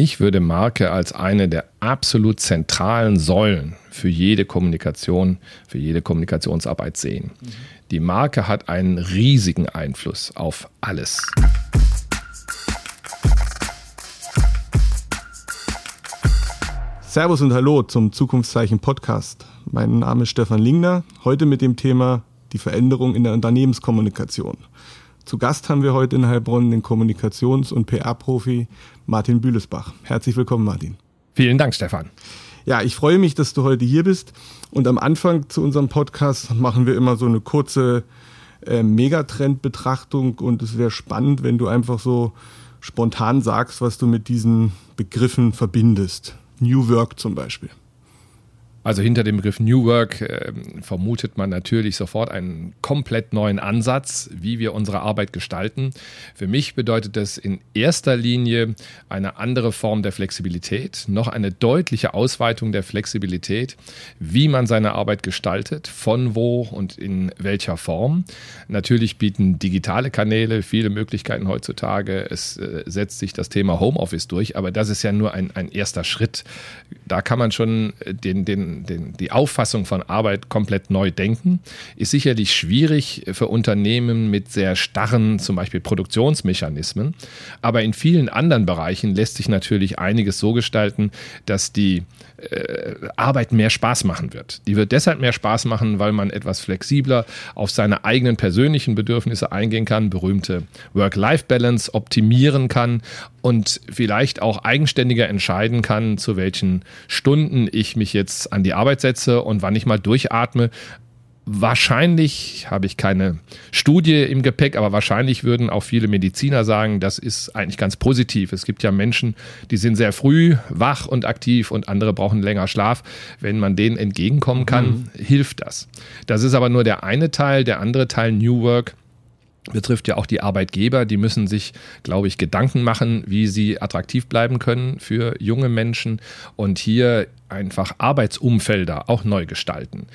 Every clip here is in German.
Ich würde Marke als eine der absolut zentralen Säulen für jede Kommunikation, für jede Kommunikationsarbeit sehen. Die Marke hat einen riesigen Einfluss auf alles. Servus und Hallo zum Zukunftszeichen Podcast. Mein Name ist Stefan Lingner, heute mit dem Thema die Veränderung in der Unternehmenskommunikation. Zu Gast haben wir heute in Heilbronn den Kommunikations- und PR-Profi Martin Bühlesbach. Herzlich willkommen, Martin. Vielen Dank, Stefan. Ja, ich freue mich, dass du heute hier bist. Und am Anfang zu unserem Podcast machen wir immer so eine kurze äh, Megatrend-Betrachtung. Und es wäre spannend, wenn du einfach so spontan sagst, was du mit diesen Begriffen verbindest. New Work zum Beispiel. Also hinter dem Begriff New Work äh, vermutet man natürlich sofort einen komplett neuen Ansatz, wie wir unsere Arbeit gestalten. Für mich bedeutet das in erster Linie eine andere Form der Flexibilität, noch eine deutliche Ausweitung der Flexibilität, wie man seine Arbeit gestaltet, von wo und in welcher Form. Natürlich bieten digitale Kanäle viele Möglichkeiten heutzutage. Es äh, setzt sich das Thema Homeoffice durch, aber das ist ja nur ein, ein erster Schritt. Da kann man schon den, den den, die Auffassung von Arbeit komplett neu denken, ist sicherlich schwierig für Unternehmen mit sehr starren, zum Beispiel Produktionsmechanismen. Aber in vielen anderen Bereichen lässt sich natürlich einiges so gestalten, dass die äh, Arbeit mehr Spaß machen wird. Die wird deshalb mehr Spaß machen, weil man etwas flexibler auf seine eigenen persönlichen Bedürfnisse eingehen kann, berühmte Work-Life-Balance optimieren kann und vielleicht auch eigenständiger entscheiden kann, zu welchen Stunden ich mich jetzt an die Arbeit setze und wann ich mal durchatme, Wahrscheinlich habe ich keine Studie im Gepäck, aber wahrscheinlich würden auch viele Mediziner sagen, das ist eigentlich ganz positiv. Es gibt ja Menschen, die sind sehr früh wach und aktiv und andere brauchen länger Schlaf. Wenn man denen entgegenkommen kann, mhm. hilft das. Das ist aber nur der eine Teil. Der andere Teil New Work betrifft ja auch die Arbeitgeber. Die müssen sich, glaube ich, Gedanken machen, wie sie attraktiv bleiben können für junge Menschen und hier einfach Arbeitsumfelder auch neu gestalten.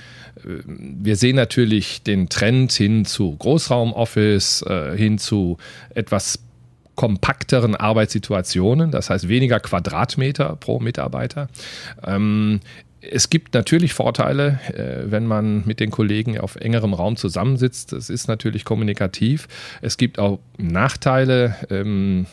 Wir sehen natürlich den Trend hin zu Großraumoffice, äh, hin zu etwas kompakteren Arbeitssituationen, das heißt weniger Quadratmeter pro Mitarbeiter. Ähm, es gibt natürlich Vorteile, äh, wenn man mit den Kollegen auf engerem Raum zusammensitzt. Es ist natürlich kommunikativ. Es gibt auch Nachteile, ähm,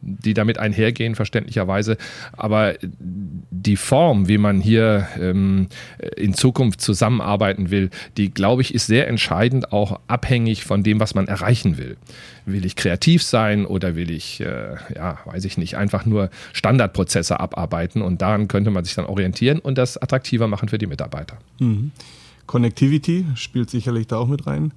die damit einhergehen, verständlicherweise. Aber die Form, wie man hier ähm, in Zukunft zusammenarbeiten will, die, glaube ich, ist sehr entscheidend, auch abhängig von dem, was man erreichen will. Will ich kreativ sein oder will ich, äh, ja, weiß ich nicht, einfach nur Standardprozesse abarbeiten und daran könnte man sich dann orientieren und das attraktiver machen für die Mitarbeiter. Mhm. Connectivity spielt sicherlich da auch mit rein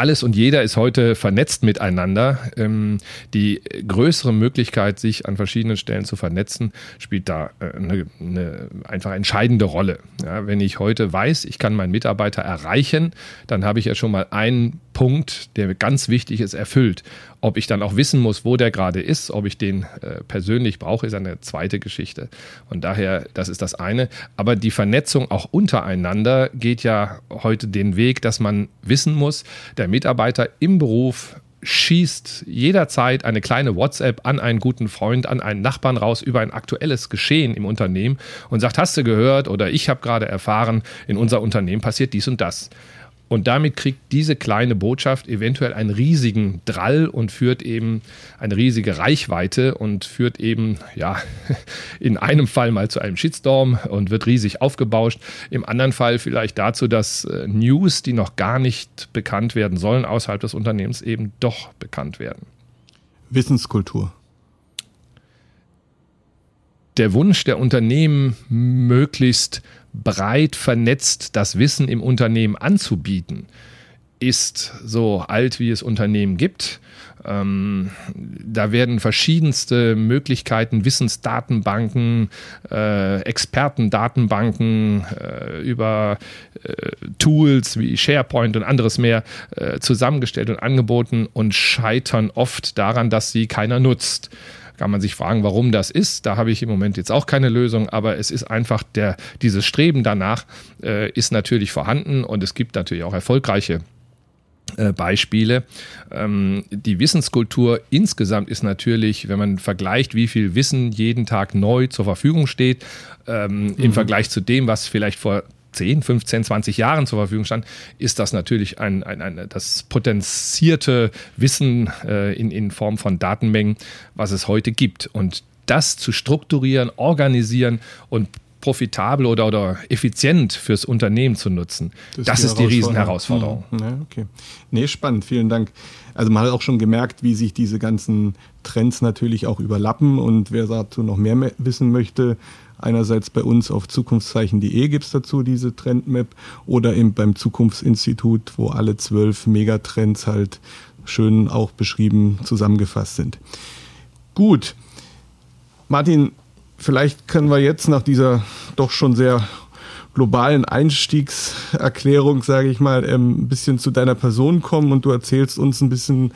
alles und jeder ist heute vernetzt miteinander. Ähm, die größere Möglichkeit, sich an verschiedenen Stellen zu vernetzen, spielt da äh, eine, eine einfach entscheidende Rolle. Ja, wenn ich heute weiß, ich kann meinen Mitarbeiter erreichen, dann habe ich ja schon mal einen Punkt, der ganz wichtig ist, erfüllt. Ob ich dann auch wissen muss, wo der gerade ist, ob ich den äh, persönlich brauche, ist eine zweite Geschichte. Und daher, das ist das eine. Aber die Vernetzung auch untereinander geht ja heute den Weg, dass man wissen muss, der Mitarbeiter im Beruf schießt jederzeit eine kleine WhatsApp an einen guten Freund, an einen Nachbarn raus über ein aktuelles Geschehen im Unternehmen und sagt, hast du gehört oder ich habe gerade erfahren, in unser Unternehmen passiert dies und das. Und damit kriegt diese kleine Botschaft eventuell einen riesigen Drall und führt eben eine riesige Reichweite und führt eben, ja, in einem Fall mal zu einem Shitstorm und wird riesig aufgebauscht. Im anderen Fall vielleicht dazu, dass äh, News, die noch gar nicht bekannt werden sollen, außerhalb des Unternehmens eben doch bekannt werden. Wissenskultur der Wunsch der Unternehmen, möglichst breit vernetzt das Wissen im Unternehmen anzubieten, ist so alt, wie es Unternehmen gibt. Ähm, da werden verschiedenste Möglichkeiten, Wissensdatenbanken, äh, Expertendatenbanken äh, über äh, Tools wie SharePoint und anderes mehr äh, zusammengestellt und angeboten und scheitern oft daran, dass sie keiner nutzt kann man sich fragen, warum das ist. Da habe ich im Moment jetzt auch keine Lösung, aber es ist einfach der, dieses Streben danach äh, ist natürlich vorhanden und es gibt natürlich auch erfolgreiche äh, Beispiele. Ähm, die Wissenskultur insgesamt ist natürlich, wenn man vergleicht, wie viel Wissen jeden Tag neu zur Verfügung steht, ähm, mhm. im Vergleich zu dem, was vielleicht vor 10, 15, 20 Jahren zur Verfügung stand, ist das natürlich ein, ein, ein das potenzierte Wissen äh, in, in Form von Datenmengen, was es heute gibt. Und das zu strukturieren, organisieren und profitabel oder, oder effizient fürs Unternehmen zu nutzen. Das, das ist die, die Riesenherausforderung. Hm. Ja, okay. Nee, spannend, vielen Dank. Also man hat auch schon gemerkt, wie sich diese ganzen Trends natürlich auch überlappen und wer dazu noch mehr wissen möchte, einerseits bei uns auf zukunftszeichen.de gibt es dazu diese Trendmap oder eben beim Zukunftsinstitut, wo alle zwölf Megatrends halt schön auch beschrieben zusammengefasst sind. Gut. Martin, Vielleicht können wir jetzt nach dieser doch schon sehr globalen Einstiegserklärung, sage ich mal, ähm, ein bisschen zu deiner Person kommen und du erzählst uns ein bisschen,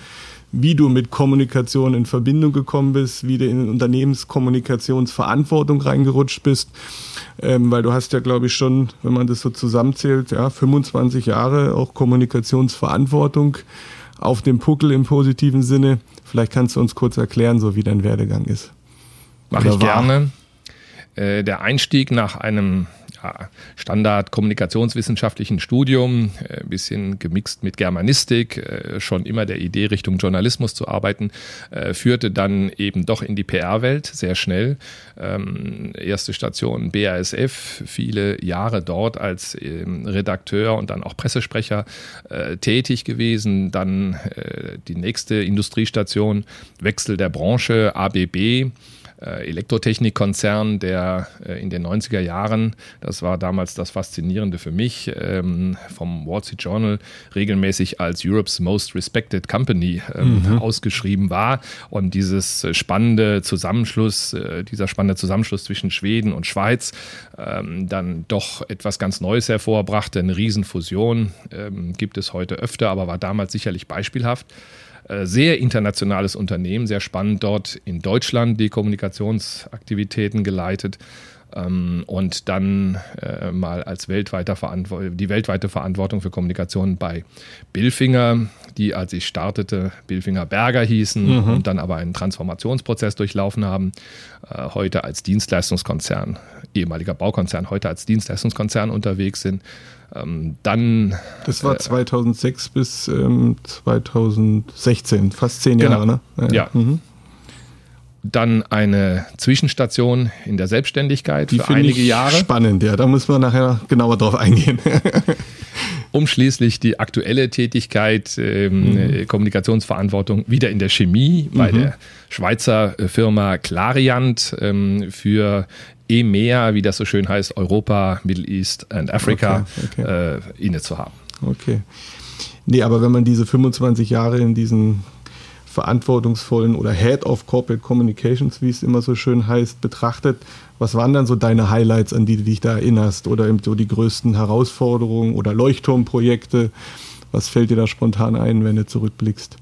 wie du mit Kommunikation in Verbindung gekommen bist, wie du in Unternehmenskommunikationsverantwortung reingerutscht bist, ähm, weil du hast ja, glaube ich, schon, wenn man das so zusammenzählt, ja, 25 Jahre auch Kommunikationsverantwortung auf dem Puckel im positiven Sinne. Vielleicht kannst du uns kurz erklären, so wie dein Werdegang ist. Mache ich gerne. Äh, der Einstieg nach einem ja, Standard kommunikationswissenschaftlichen Studium, äh, ein bisschen gemixt mit Germanistik, äh, schon immer der Idee Richtung Journalismus zu arbeiten, äh, führte dann eben doch in die PR-Welt sehr schnell. Ähm, erste Station BASF, viele Jahre dort als ähm, Redakteur und dann auch Pressesprecher äh, tätig gewesen. Dann äh, die nächste Industriestation, Wechsel der Branche, ABB äh, Elektrotechnikkonzern, der äh, in den 90er Jahren, das war damals das Faszinierende für mich, ähm, vom Wall Street Journal regelmäßig als Europe's Most Respected Company ähm, mhm. ausgeschrieben war. Und dieses spannende Zusammenschluss, äh, dieser spannende Zusammenschluss zwischen Schweden und Schweiz ähm, dann doch etwas ganz Neues hervorbrachte, eine Riesenfusion, gibt es heute öfter, aber war damals sicherlich beispielhaft. Äh, sehr internationales Unternehmen, sehr spannend dort in Deutschland die Kommunikationsaktivitäten geleitet ähm, und dann äh, mal als weltweiter die weltweite Verantwortung für Kommunikation bei Billfinger, die als ich startete Billfinger Berger hießen mhm. und dann aber einen Transformationsprozess durchlaufen haben, äh, heute als Dienstleistungskonzern, ehemaliger Baukonzern, heute als Dienstleistungskonzern unterwegs sind ähm, dann. Das war 2006 äh, bis ähm, 2016, fast zehn genau. Jahre, ne? Ja. ja. Mhm. Dann eine Zwischenstation in der Selbstständigkeit Die für einige Jahre. Spannend, ja. Da muss man nachher genauer drauf eingehen. um schließlich die aktuelle Tätigkeit, ähm, mhm. Kommunikationsverantwortung wieder in der Chemie bei mhm. der Schweizer Firma Clariant ähm, für EMEA, wie das so schön heißt, Europa, Middle East and Africa, okay, okay. Äh, inne zu haben. Okay. Nee, aber wenn man diese 25 Jahre in diesen verantwortungsvollen oder Head of Corporate Communications, wie es immer so schön heißt, betrachtet, was waren dann so deine Highlights, an die du dich da erinnerst oder eben so die größten Herausforderungen oder Leuchtturmprojekte? Was fällt dir da spontan ein, wenn du zurückblickst?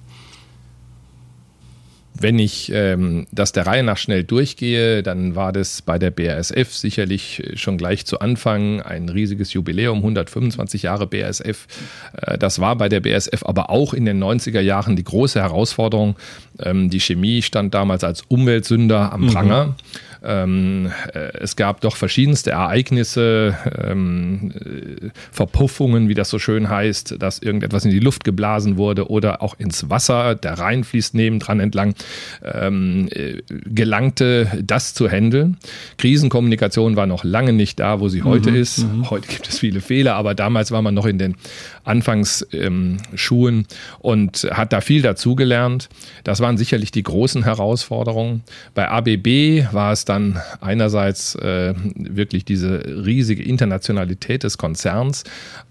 Wenn ich ähm, das der Reihe nach schnell durchgehe, dann war das bei der BASF sicherlich schon gleich zu Anfang ein riesiges Jubiläum, 125 Jahre BASF. Äh, das war bei der BASF aber auch in den 90er Jahren die große Herausforderung. Ähm, die Chemie stand damals als Umweltsünder am mhm. Pranger. Mhm. Ähm, äh, es gab doch verschiedenste Ereignisse, ähm, äh, Verpuffungen, wie das so schön heißt, dass irgendetwas in die Luft geblasen wurde oder auch ins Wasser, der Rhein fließt nebendran entlang, ähm, äh, gelangte, das zu handeln. Krisenkommunikation war noch lange nicht da, wo sie heute mhm, ist. Mhm. Heute gibt es viele Fehler, aber damals war man noch in den Anfangsschuhen und hat da viel dazugelernt. Das waren sicherlich die großen Herausforderungen. Bei ABB war es dann einerseits äh, wirklich diese riesige Internationalität des Konzerns,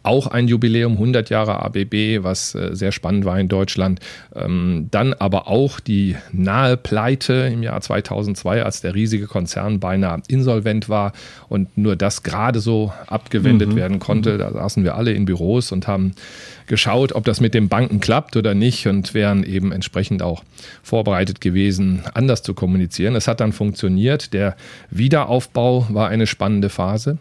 auch ein Jubiläum 100 Jahre ABB, was äh, sehr spannend war in Deutschland. Ähm, dann aber auch die nahe Pleite im Jahr 2002, als der riesige Konzern beinahe insolvent war und nur das gerade so abgewendet mhm. werden konnte. Da saßen wir alle in Büros und haben geschaut, ob das mit den Banken klappt oder nicht und wären eben entsprechend auch vorbereitet gewesen, anders zu kommunizieren. Es hat dann funktioniert. Der Wiederaufbau war eine spannende Phase.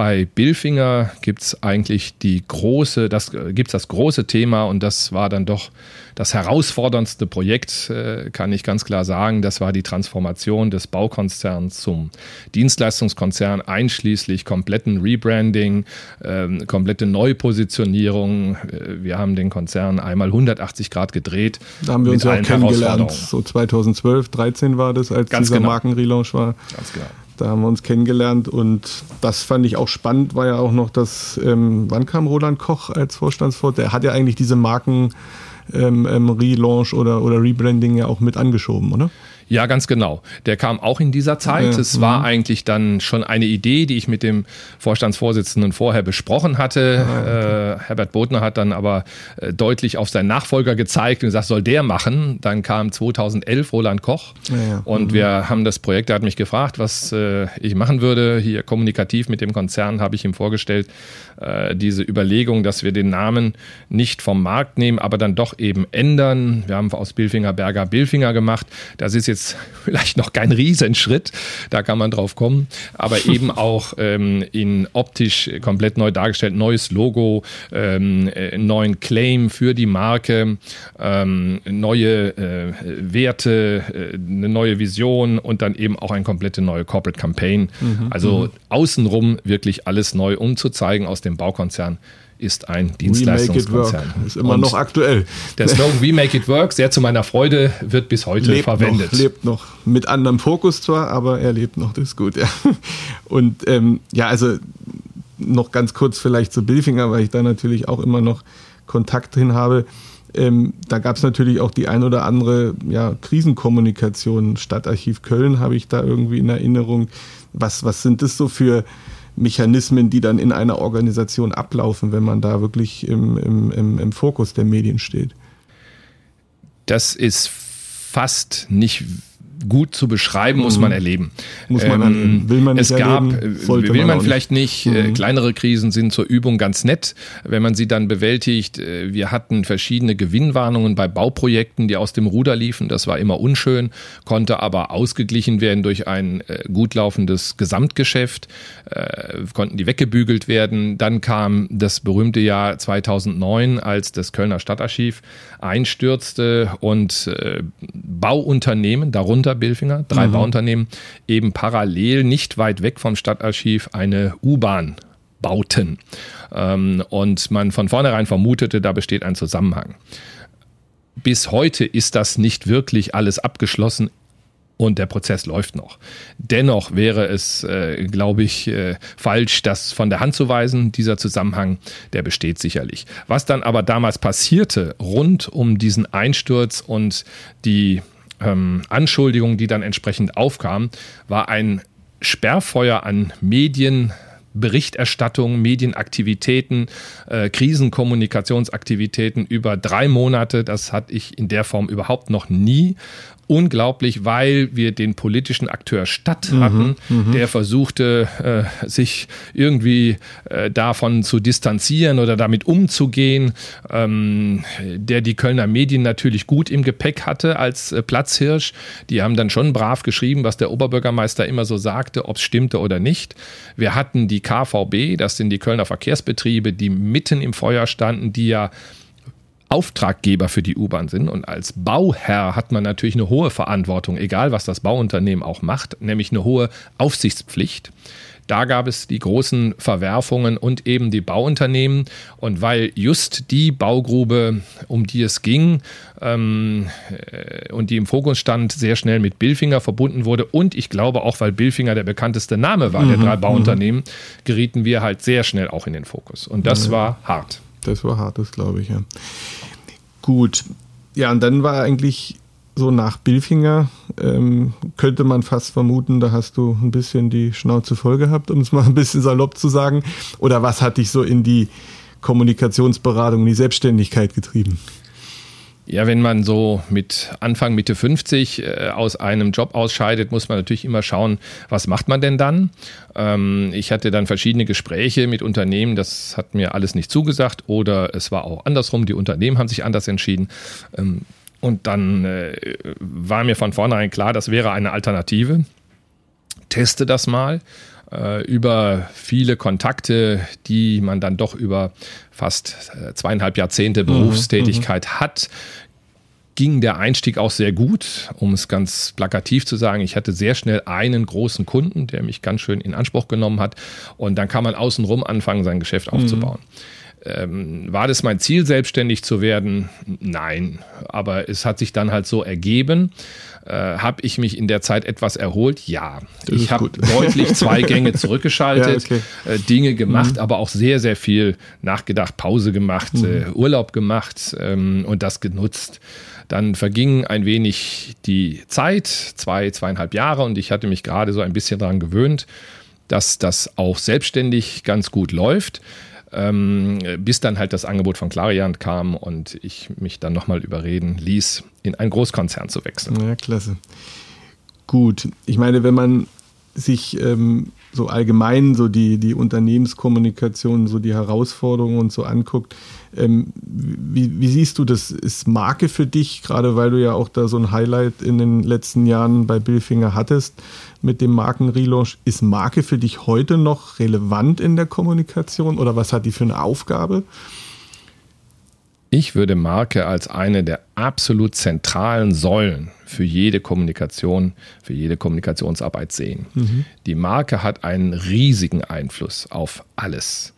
Bei Billfinger gibt es eigentlich die große, das gibt's das große Thema und das war dann doch das herausforderndste Projekt, äh, kann ich ganz klar sagen. Das war die Transformation des Baukonzerns zum Dienstleistungskonzern, einschließlich kompletten Rebranding, ähm, komplette Neupositionierung. Äh, wir haben den Konzern einmal 180 Grad gedreht. Da haben wir uns ja auch kennengelernt. So 2012, 13 war das, als ganz dieser genau. Markenrelaunch war. Ganz genau. Da haben wir uns kennengelernt und das fand ich auch spannend, war ja auch noch das, ähm, wann kam Roland Koch als Vorstandsvort? Der hat ja eigentlich diese Marken ähm, ähm, Relaunch oder, oder Rebranding ja auch mit angeschoben, oder? Ja, ganz genau. Der kam auch in dieser Zeit. Ja, es war mhm. eigentlich dann schon eine Idee, die ich mit dem Vorstandsvorsitzenden vorher besprochen hatte. Ah, äh, Herbert Bodner hat dann aber äh, deutlich auf seinen Nachfolger gezeigt und gesagt, soll der machen. Dann kam 2011 Roland Koch Ja, ja. und Mhm. wir haben das Projekt, er hat mich gefragt, was äh, ich machen würde. Hier kommunikativ mit dem Konzern habe ich ihm vorgestellt, äh, diese Überlegung, dass wir den Namen nicht vom Markt nehmen, aber dann doch eben ändern. Wir haben aus Billfinger Berger Billfinger gemacht. Das ist jetzt vielleicht noch kein Riesenschritt, da kann man drauf kommen, aber eben auch ähm, in optisch komplett neu dargestellt, neues Logo, ähm, äh, neuen Claim für die Marke, ähm, neue äh, Werte, äh, eine neue Vision und dann eben auch eine komplette neue Corporate Campaign. also außenrum wirklich alles neu, um zu zeigen, aus dem Baukonzern ist ein. Dienstleistungskonzern. Ist immer Und noch aktuell. der Slogan We Make It Work, sehr zu meiner Freude, wird bis heute lebt verwendet. Noch, lebt noch. Mit anderem Fokus zwar, aber er lebt noch, das ist gut, ja. Und ähm, ja, also noch ganz kurz vielleicht zu Billfinger, weil ich da natürlich auch immer noch Kontakt hin habe. Ähm, da gab es natürlich auch die ein oder andere ja, Krisenkommunikation. Stadtarchiv Köln habe ich da irgendwie in Erinnerung. Was, was sind das so für Mechanismen, die dann in einer Organisation ablaufen, wenn man da wirklich im, im, im, im Fokus der Medien steht? Das ist fast nicht gut zu beschreiben, muss man erleben. Mhm. Muss man erleben. Will man nicht es gab, erleben, äh, will man man, vielleicht nicht. Äh, Mhm. kleinere Krisen sind zur Übung ganz nett, wenn man sie dann bewältigt. Äh, Wir hatten verschiedene Gewinnwarnungen bei Bauprojekten, die aus dem Ruder liefen. Das war immer unschön, konnte aber ausgeglichen werden durch ein gut laufendes Gesamtgeschäft, konnten die weggebügelt werden. Dann kam das berühmte Jahr 2009, als das Kölner Stadtarchiv einstürzte und Bauunternehmen, darunter Billfinger, drei Bauunternehmen, eben parallel nicht weit weg vom Stadtarchiv eine U-Bahn bauten. Ähm, und man von vornherein vermutete, da besteht ein Zusammenhang. Bis heute ist das nicht wirklich alles abgeschlossen und der Prozess läuft noch. Dennoch wäre es, äh, glaube ich, äh, falsch, das von der Hand zu weisen. Dieser Zusammenhang, der besteht sicherlich. Was dann aber damals passierte, rund um diesen Einsturz und die ähm, Anschuldigungen, die dann entsprechend aufkamen, war ein Sperrfeuer an Medien. Berichterstattung, Medienaktivitäten, äh, Krisenkommunikationsaktivitäten über drei Monate. Das hatte ich in der Form überhaupt noch nie. Unglaublich, weil wir den politischen Akteur Stadt hatten, der versuchte, äh, sich irgendwie äh, davon zu distanzieren oder damit umzugehen, ähm, der die Kölner Medien natürlich gut im Gepäck hatte als äh, Platzhirsch. Die haben dann schon brav geschrieben, was der Oberbürgermeister immer so sagte, ob es stimmte oder nicht. Wir hatten die KVB, das sind die Kölner Verkehrsbetriebe, die mitten im Feuer standen, die ja Auftraggeber für die U-Bahn sind. Und als Bauherr hat man natürlich eine hohe Verantwortung, egal was das Bauunternehmen auch macht, nämlich eine hohe Aufsichtspflicht. Da gab es die großen Verwerfungen und eben die Bauunternehmen. Und weil just die Baugrube, um die es ging ähm, äh, und die im Fokus stand, sehr schnell mit Billfinger verbunden wurde und ich glaube auch, weil Billfinger der bekannteste Name war der drei Bauunternehmen, gerieten wir halt sehr schnell auch in den Fokus. Und das war hart. Das war hart, das glaube ich, ja. Gut. Ja, und dann war eigentlich so nach Billfinger, ähm, könnte man fast vermuten, da hast du ein bisschen die Schnauze voll gehabt, um es mal ein bisschen salopp zu sagen. Oder was hat dich so in die Kommunikationsberatung, in die Selbstständigkeit getrieben? Ja, wenn man so mit Anfang, Mitte 50 äh, aus einem Job ausscheidet, muss man natürlich immer schauen, was macht man denn dann? Ähm, ich hatte dann verschiedene Gespräche mit Unternehmen, das hat mir alles nicht zugesagt oder es war auch andersrum, die Unternehmen haben sich anders entschieden. Ähm, und dann äh, war mir von vornherein klar, das wäre eine Alternative. Teste das mal äh, über viele Kontakte, die man dann doch über fast äh, zweieinhalb Jahrzehnte mhm, Berufstätigkeit mhm, hat, ging der Einstieg auch sehr gut, um es ganz plakativ zu sagen. Ich hatte sehr schnell einen großen Kunden, der mich ganz schön in Anspruch genommen hat. Und dann kann man außenrum anfangen, sein Geschäft aufzubauen. Mhm. Ähm, war das mein Ziel, selbstständig zu werden? Nein, aber es hat sich dann halt so ergeben. Äh, habe ich mich in der Zeit etwas erholt? Ja. Ich habe deutlich zwei Gänge zurückgeschaltet, ja, okay. äh, Dinge gemacht, mhm. aber auch sehr, sehr viel nachgedacht, Pause gemacht, mhm. äh, Urlaub gemacht ähm, und das genutzt. Dann verging ein wenig die Zeit, zwei, zweieinhalb Jahre, und ich hatte mich gerade so ein bisschen daran gewöhnt, dass das auch selbstständig ganz gut läuft. Ähm, bis dann halt das Angebot von Clariant kam und ich mich dann nochmal überreden ließ, in einen Großkonzern zu wechseln. Ja, klasse. Gut, ich meine, wenn man sich ähm, so allgemein so die, die Unternehmenskommunikation, so die Herausforderungen und so anguckt, ähm, wie, wie, siehst du das? Ist Marke für dich, gerade weil du ja auch da so ein Highlight in den letzten Jahren bei Billfinger hattest mit dem Markenrelaunch, ist Marke für dich heute noch relevant in der Kommunikation oder was hat die für eine Aufgabe? Ich würde Marke als eine der absolut zentralen Säulen für jede Kommunikation, für jede Kommunikationsarbeit sehen. Mhm. Die Marke hat einen riesigen Einfluss auf alles.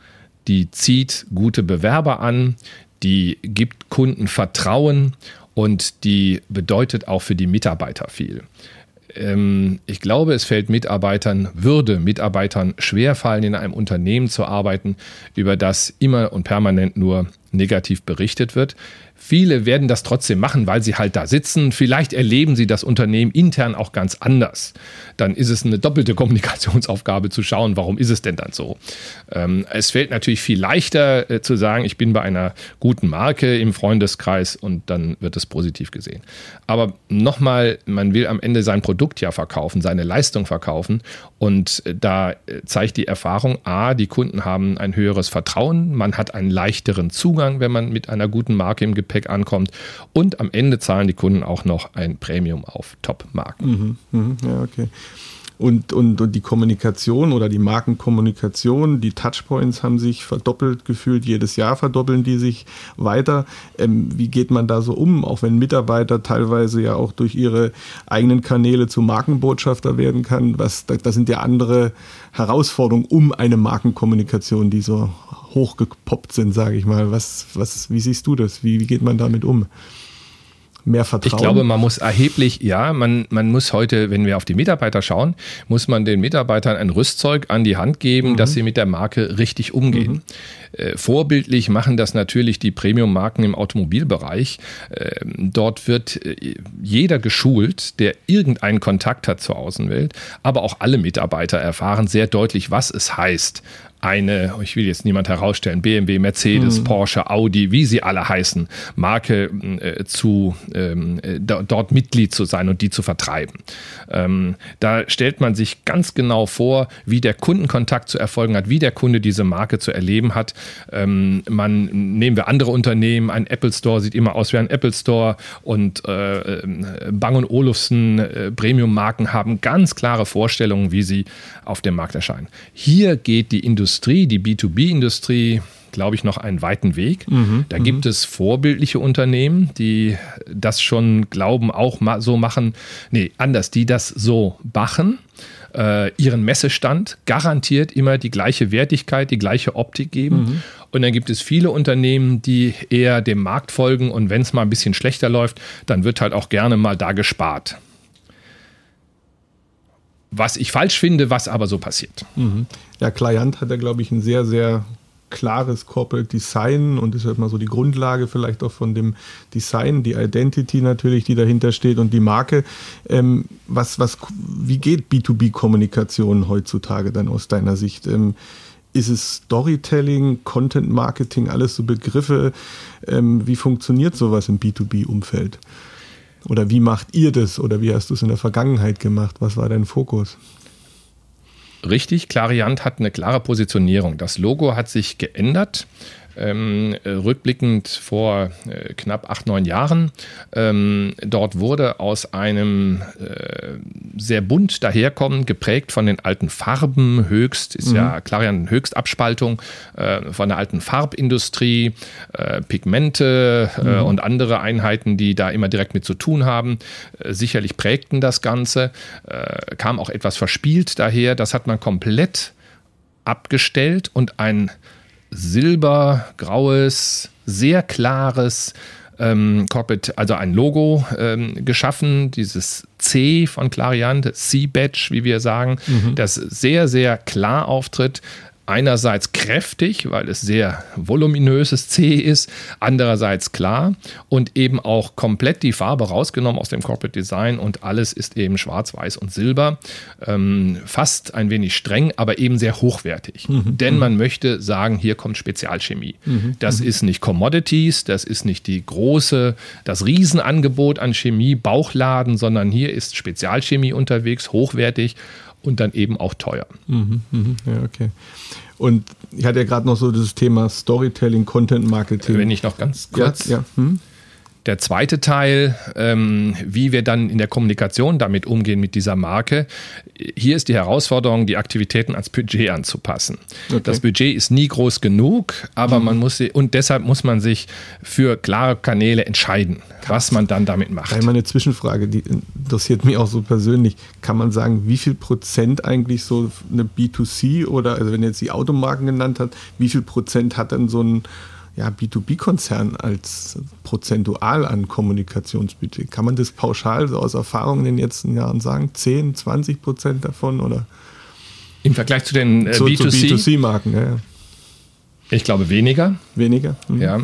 Die zieht gute Bewerber an, die gibt Kunden Vertrauen und die bedeutet auch für die Mitarbeiter viel. Ähm, ich glaube, es fällt Mitarbeitern, würde Mitarbeitern schwerfallen, in einem Unternehmen zu arbeiten, über das immer und permanent nur negativ berichtet wird. Viele werden das trotzdem machen, weil sie halt da sitzen. Vielleicht erleben sie das Unternehmen intern auch ganz anders. Dann ist es eine doppelte Kommunikationsaufgabe zu schauen, warum ist es denn dann so. Ähm, es fällt natürlich viel leichter äh, zu sagen, ich bin bei einer guten Marke im Freundeskreis und dann wird es positiv gesehen. Aber nochmal, man will am Ende sein Produkt ja verkaufen, seine Leistung verkaufen. Und äh, da äh, zeigt die Erfahrung, a, die Kunden haben ein höheres Vertrauen, man hat einen leichteren Zugang, wenn man mit einer guten Marke im Gepäck Gepäck ankommt. Und am Ende zahlen die Kunden auch noch ein Premium auf Top-Marken. Mhm, mhm, ja, okay. Und, und, und die Kommunikation oder die Markenkommunikation, die Touchpoints haben sich verdoppelt gefühlt. Jedes Jahr verdoppeln die sich weiter. Ähm, wie geht man da so um, auch wenn Mitarbeiter teilweise ja auch durch ihre eigenen Kanäle zu Markenbotschafter werden kann? Was, da, das sind ja andere Herausforderungen um eine Markenkommunikation, die so hochgepoppt sind, sage ich mal. Was, was, wie siehst du das? Wie, wie geht man damit um? Mehr Vertrauen? Ich glaube, man muss erheblich, ja, man, man muss heute, wenn wir auf die Mitarbeiter schauen, muss man den Mitarbeitern ein Rüstzeug an die Hand geben, mhm. dass sie mit der Marke richtig umgehen. Mhm. Äh, vorbildlich machen das natürlich die Premium-Marken im Automobilbereich. Äh, dort wird äh, jeder geschult, der irgendeinen Kontakt hat zur Außenwelt, aber auch alle Mitarbeiter erfahren sehr deutlich, was es heißt, eine, ich will jetzt niemand herausstellen, BMW, Mercedes, mhm. Porsche, Audi, wie sie alle heißen, Marke äh, zu ähm, äh, dort Mitglied zu sein und die zu vertreiben. Ähm, da stellt man sich ganz genau vor, wie der Kundenkontakt zu erfolgen hat, wie der Kunde diese Marke zu erleben hat. Ähm, man nehmen wir andere Unternehmen, ein Apple Store sieht immer aus wie ein Apple Store und äh, äh Bang Olufsen äh, Premium-Marken haben ganz klare Vorstellungen, wie sie auf dem Markt erscheinen. Hier geht die Industrie Industrie, die B2B-Industrie, glaube ich, noch einen weiten Weg. Mhm, da gibt mhm. es vorbildliche Unternehmen, die das schon glauben, auch so machen. Nee, anders, die das so machen. Äh, ihren Messestand garantiert immer die gleiche Wertigkeit, die gleiche Optik geben. Mhm. Und dann gibt es viele Unternehmen, die eher dem Markt folgen und wenn es mal ein bisschen schlechter läuft, dann wird halt auch gerne mal da gespart was ich falsch finde, was aber so passiert. Mhm. Ja, Client hat ja, glaube ich, ein sehr, sehr klares Corporate Design und ist halt mal so die Grundlage vielleicht auch von dem Design, die Identity natürlich, die dahinter steht und die Marke. Ähm, was, was, wie geht B2B-Kommunikation heutzutage dann aus deiner Sicht? Ähm, ist es Storytelling, Content Marketing, alles so Begriffe? Ähm, wie funktioniert sowas im B2B-Umfeld? Oder wie macht ihr das? Oder wie hast du es in der Vergangenheit gemacht? Was war dein Fokus? Richtig, Clariant hat eine klare Positionierung. Das Logo hat sich geändert ähm, rückblickend vor äh, knapp acht, neun Jahren. Ähm, dort wurde aus einem äh, sehr bunt daherkommen, geprägt von den alten Farben, höchst, ist mhm. ja Clarion Höchstabspaltung äh, von der alten Farbindustrie, äh, Pigmente äh, mhm. und andere Einheiten, die da immer direkt mit zu tun haben, äh, sicherlich prägten das Ganze, kam auch etwas verspielt daher. Das hat man komplett abgestellt und ein silbergraues, sehr klares ähm, Cockpit, also ein Logo ähm, geschaffen, dieses C von Clariant, C-Badge, wie wir sagen, mhm. das sehr, sehr klar auftritt, einerseits kräftig, weil es sehr voluminöses C ist, andererseits klar und eben auch komplett die Farbe rausgenommen aus dem Corporate Design und alles ist eben schwarz, weiß und silber. Ähm, fast ein wenig streng, aber eben sehr hochwertig. Mhm. Denn man möchte sagen, hier kommt Spezialchemie. Mhm. Das mhm. ist nicht Commodities, das ist nicht die große, das Riesenangebot an Chemie, Bauchladen, sondern hier ist Spezialchemie unterwegs, hochwertig und dann eben auch teuer. Mhm, mh, ja, okay. Und ich hatte ja gerade noch so das Thema Storytelling, Content Marketing. Wenn ich noch ganz kurz. Ja, ja. Hm? Der zweite Teil, ähm, wie wir dann in der Kommunikation damit umgehen mit dieser Marke. Hier ist die Herausforderung, die Aktivitäten ans Budget anzupassen. Okay. Das Budget ist nie groß genug, aber mhm. man muss sie, und deshalb muss man sich für klare Kanäle entscheiden, was man dann damit macht. Einmal eine Zwischenfrage, die interessiert mich auch so persönlich. Kann man sagen, wie viel Prozent eigentlich so eine B2C oder, also wenn ihr jetzt die Automarken genannt hat, wie viel Prozent hat dann so ein ja, B2B-Konzern als prozentual an Kommunikationsbudget? Kann man das pauschal so aus Erfahrung in den letzten Jahren sagen? 10, 20 Prozent davon oder? Im Vergleich zu den äh, B2C-Marken, ja, ja. Ich glaube weniger. Weniger? Mhm. Ja.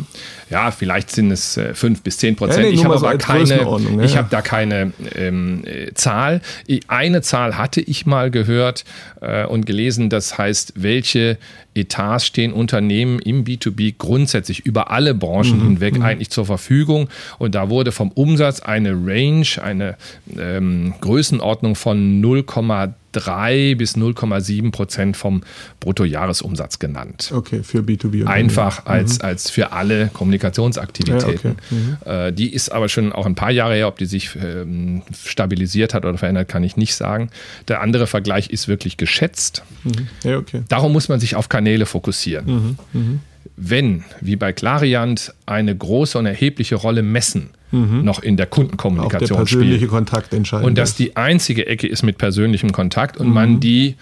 ja, vielleicht sind es äh, 5 bis 10 Prozent. Ja, nee, ich habe aber keine, ja, ich habe da keine ähm, äh, Zahl. Eine Zahl hatte ich mal gehört äh, und gelesen, das heißt, welche Etats stehen Unternehmen im B2B grundsätzlich über alle Branchen mhm. hinweg mhm. eigentlich zur Verfügung. Und da wurde vom Umsatz eine Range, eine ähm, Größenordnung von 0,3 3 bis 0,7 Prozent vom Bruttojahresumsatz genannt. Okay, für B2B. Einfach als, mhm. als für alle Kommunikationsaktivitäten. Ja, okay. mhm. äh, die ist aber schon auch ein paar Jahre her, ob die sich ähm, stabilisiert hat oder verändert, kann ich nicht sagen. Der andere Vergleich ist wirklich geschätzt. Mhm. Ja, okay. Darum muss man sich auf Kanäle fokussieren. Mhm. Mhm. Wenn, wie bei Clariant, eine große und erhebliche Rolle messen mhm. noch in der Kundenkommunikation Auch der persönliche spielt. Kontakt entscheidend. Und dass die einzige Ecke ist mit persönlichem Kontakt und mhm. man die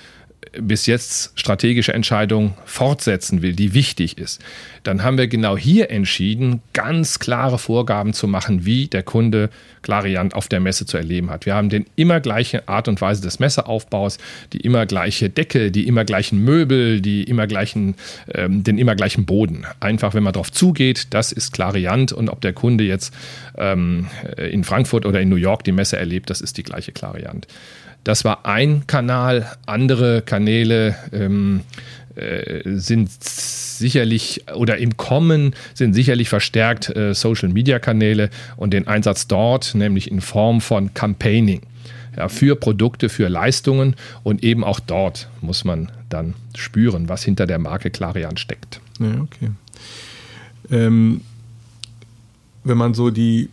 bis jetzt strategische Entscheidung fortsetzen will, die wichtig ist, dann haben wir genau hier entschieden, ganz klare Vorgaben zu machen, wie der Kunde Clariant auf der Messe zu erleben hat. Wir haben den immer gleiche Art und Weise des Messeaufbaus, die immer gleiche Decke, die immer gleichen Möbel, die immer gleichen, ähm, den immer gleichen Boden. Einfach, wenn man darauf zugeht, das ist Clariant und ob der Kunde jetzt ähm, in Frankfurt oder in New York die Messe erlebt, das ist die gleiche Clariant. Das war ein Kanal. Andere Kanäle ähm, äh, sind sicherlich oder im Kommen sind sicherlich verstärkt äh, Social Media Kanäle und den Einsatz dort, nämlich in Form von Campaigning. Ja, für Produkte, für Leistungen und eben auch dort muss man dann spüren, was hinter der Marke Clarion steckt. Ja, okay. Ähm, wenn man so die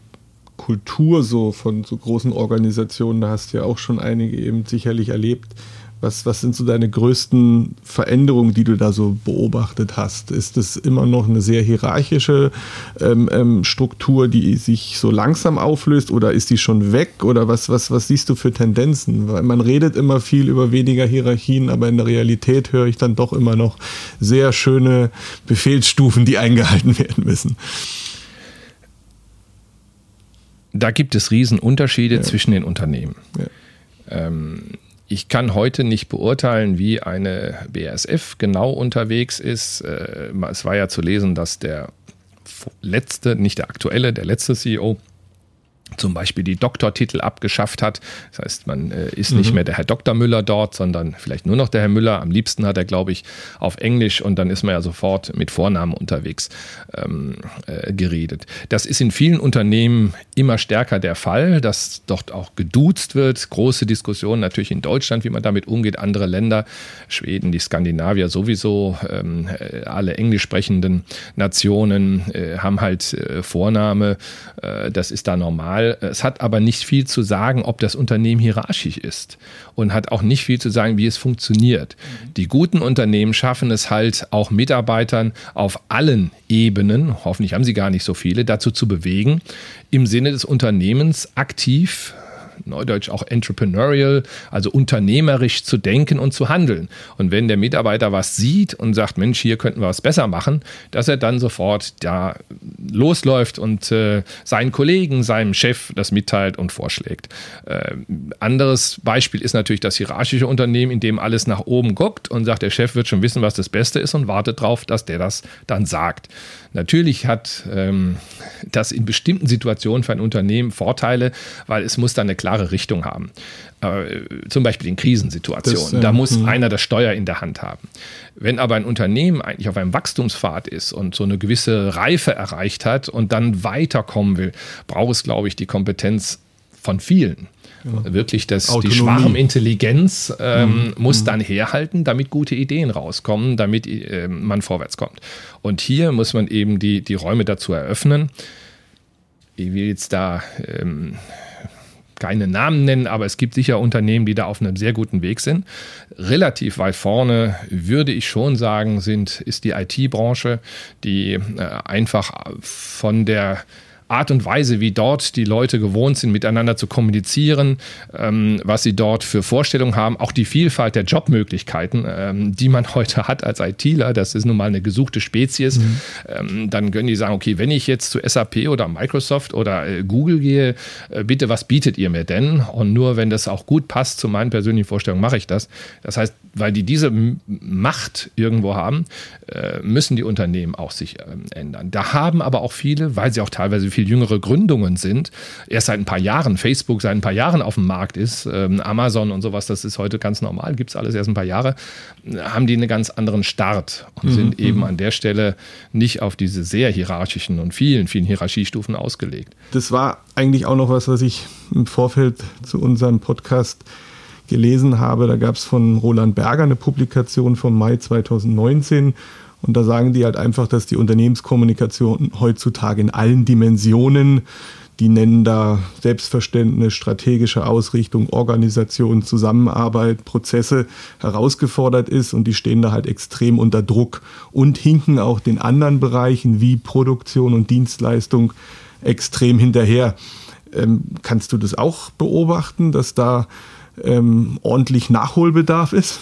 Kultur so von so großen Organisationen, da hast du ja auch schon einige eben sicherlich erlebt. Was, was sind so deine größten Veränderungen, die du da so beobachtet hast? Ist es immer noch eine sehr hierarchische ähm, ähm, Struktur, die sich so langsam auflöst oder ist die schon weg? Oder was, was, was siehst du für Tendenzen? Weil man redet immer viel über weniger Hierarchien, aber in der Realität höre ich dann doch immer noch sehr schöne Befehlsstufen, die eingehalten werden müssen. Da gibt es Riesenunterschiede ja. zwischen den Unternehmen. Ja. Ähm, ich kann heute nicht beurteilen, wie eine BASF genau unterwegs ist. Äh, es war ja zu lesen, dass der letzte, nicht der aktuelle, der letzte CEO zum Beispiel die Doktortitel abgeschafft hat. Das heißt, man äh, ist mhm. nicht mehr der Herr Dr. Müller dort, sondern vielleicht nur noch der Herr Müller. Am liebsten hat er, glaube ich, auf Englisch und dann ist man ja sofort mit Vornamen unterwegs ähm, äh, geredet. Das ist in vielen Unternehmen immer stärker der Fall, dass dort auch geduzt wird. Große Diskussionen natürlich in Deutschland, wie man damit umgeht. Andere Länder, Schweden, die Skandinavier sowieso, ähm, äh, alle englisch sprechenden Nationen äh, haben halt äh, Vorname. Äh, das ist da normal weil es hat aber nicht viel zu sagen, ob das Unternehmen hierarchisch ist und hat auch nicht viel zu sagen, wie es funktioniert. Mhm. Die guten Unternehmen schaffen es halt auch Mitarbeitern auf allen Ebenen, hoffentlich haben sie gar nicht so viele, dazu zu bewegen, im Sinne des Unternehmens aktiv neudeutsch auch entrepreneurial, also unternehmerisch zu denken und zu handeln. Und wenn der Mitarbeiter was sieht und sagt, Mensch, hier könnten wir was besser machen, dass er dann sofort da losläuft und äh, seinen Kollegen, seinem Chef das mitteilt und vorschlägt. Äh, anderes Beispiel ist natürlich das hierarchische Unternehmen, in dem alles nach oben guckt und sagt, der Chef wird schon wissen, was das Beste ist und wartet darauf, dass der das dann sagt. Natürlich hat ähm, das in bestimmten Situationen für ein Unternehmen Vorteile, weil es muss dann eine klare Richtung haben. Äh, zum Beispiel in Krisensituationen. Das, äh, da muss mh. einer das Steuer in der Hand haben. Wenn aber ein Unternehmen eigentlich auf einem Wachstumspfad ist und so eine gewisse Reife erreicht hat und dann weiterkommen will, braucht es, glaube ich, die Kompetenz von vielen. Ja. Wirklich, dass Autonomie. die Schwarmintelligenz ähm, mhm. muss mhm. dann herhalten, damit gute Ideen rauskommen, damit äh, man vorwärts kommt. Und hier muss man eben die, die Räume dazu eröffnen. Ich will jetzt da ähm, keine Namen nennen, aber es gibt sicher Unternehmen, die da auf einem sehr guten Weg sind. Relativ weit vorne würde ich schon sagen, sind, ist die IT-Branche, die äh, einfach von der Art und Weise, wie dort die Leute gewohnt sind, miteinander zu kommunizieren, ähm, was sie dort für Vorstellungen haben, auch die Vielfalt der Jobmöglichkeiten, ähm, die man heute hat als ITler, das ist nun mal eine gesuchte Spezies, mhm. ähm, dann können die sagen, okay, wenn ich jetzt zu SAP oder Microsoft oder äh, Google gehe, äh, bitte, was bietet ihr mir denn? Und nur wenn das auch gut passt zu meinen persönlichen Vorstellungen, mache ich das. Das heißt, weil die diese Macht irgendwo haben, äh, müssen die Unternehmen auch sich ähm, ändern. Da haben aber auch viele, weil sie auch teilweise viel jüngere Gründungen sind, erst seit ein paar Jahren, Facebook seit ein paar Jahren auf dem Markt ist, ähm, Amazon und sowas, das ist heute ganz normal, gibt es alles erst ein paar Jahre, haben die einen ganz anderen Start und mhm. sind eben mhm. an der Stelle nicht auf diese sehr hierarchischen und vielen, vielen Hierarchiestufen ausgelegt. Das war eigentlich auch noch was, was ich im Vorfeld zu unserem Podcast gelesen habe. Da gab es von Roland Berger eine Publikation vom Mai 2019 und da sagen die halt einfach, dass die Unternehmenskommunikation heutzutage in allen Dimensionen, die nennen da Selbstverständnis, strategische Ausrichtung, Organisation, Zusammenarbeit, Prozesse herausgefordert ist und die stehen da halt extrem unter Druck und hinken auch den anderen Bereichen wie Produktion und Dienstleistung extrem hinterher. Ähm, kannst du das auch beobachten, dass da ähm, ordentlich Nachholbedarf ist?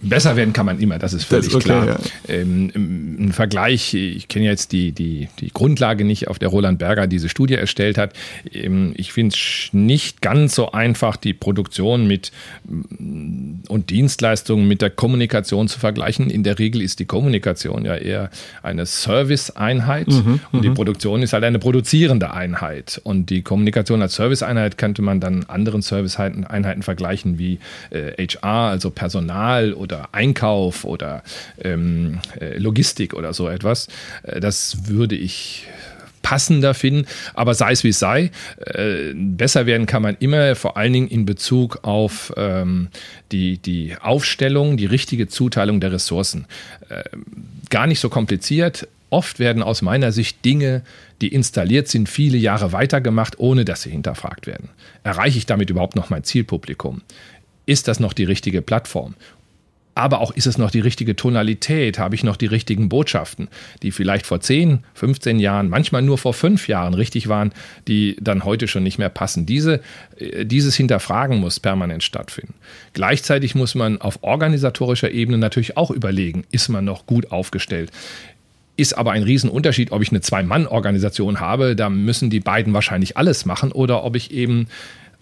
Besser werden kann man immer, das ist völlig das ist okay, klar. Ja. Ähm, Im Vergleich, ich kenne jetzt die, die, die Grundlage nicht, auf der Roland Berger diese Studie erstellt hat. Ähm, ich finde es nicht ganz so einfach, die Produktion mit mm, und Dienstleistungen mit der Kommunikation zu vergleichen. In der Regel ist die Kommunikation ja eher eine Service-Einheit mhm, und die mhm. Produktion ist halt eine produzierende Einheit. Und die Kommunikation als Service-Einheit könnte man dann anderen Service-Einheiten vergleichen wie äh, HR, also Personal oder Einkauf oder ähm, äh, Logistik oder so etwas. Äh, das würde ich passender finden, aber sei es wie es sei, äh, besser werden kann man immer, vor allen Dingen in Bezug auf ähm, die, die Aufstellung, die richtige Zuteilung der Ressourcen. Äh, gar nicht so kompliziert. Oft werden aus meiner Sicht Dinge, die installiert sind, viele Jahre weitergemacht, ohne dass sie hinterfragt werden. Erreiche ich damit überhaupt noch mein Zielpublikum? Ist das noch die richtige Plattform? Aber auch ist es noch die richtige Tonalität? Habe ich noch die richtigen Botschaften, die vielleicht vor 10, 15 Jahren, manchmal nur vor fünf Jahren richtig waren, die dann heute schon nicht mehr passen? Diese, äh, dieses Hinterfragen muss permanent stattfinden. Gleichzeitig muss man auf organisatorischer Ebene natürlich auch überlegen, ist man noch gut aufgestellt? Ist aber ein Riesenunterschied, ob ich eine Zwei-Mann-Organisation habe, da müssen die beiden wahrscheinlich alles machen, oder ob ich eben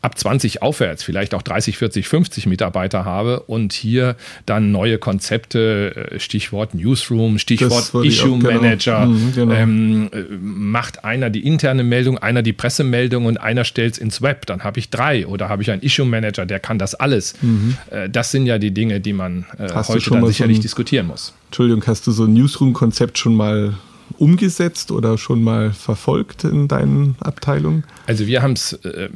ab 20 aufwärts, vielleicht auch 30, 40, 50 Mitarbeiter habe und hier dann neue Konzepte, äh, Stichwort Newsroom, Stichwort Issue genau. Manager, mhm, genau. ähm, äh, macht einer die interne Meldung, einer die Pressemeldung und einer stellt es ins Web. Dann habe ich drei oder habe ich einen Issue Manager, der kann das alles. Mhm. Äh, das sind ja die Dinge, die man äh, heute dann sicherlich so ein, diskutieren muss. Entschuldigung, hast du so ein Newsroom-Konzept schon mal umgesetzt oder schon mal verfolgt in deinen Abteilungen? Also wir haben es äh,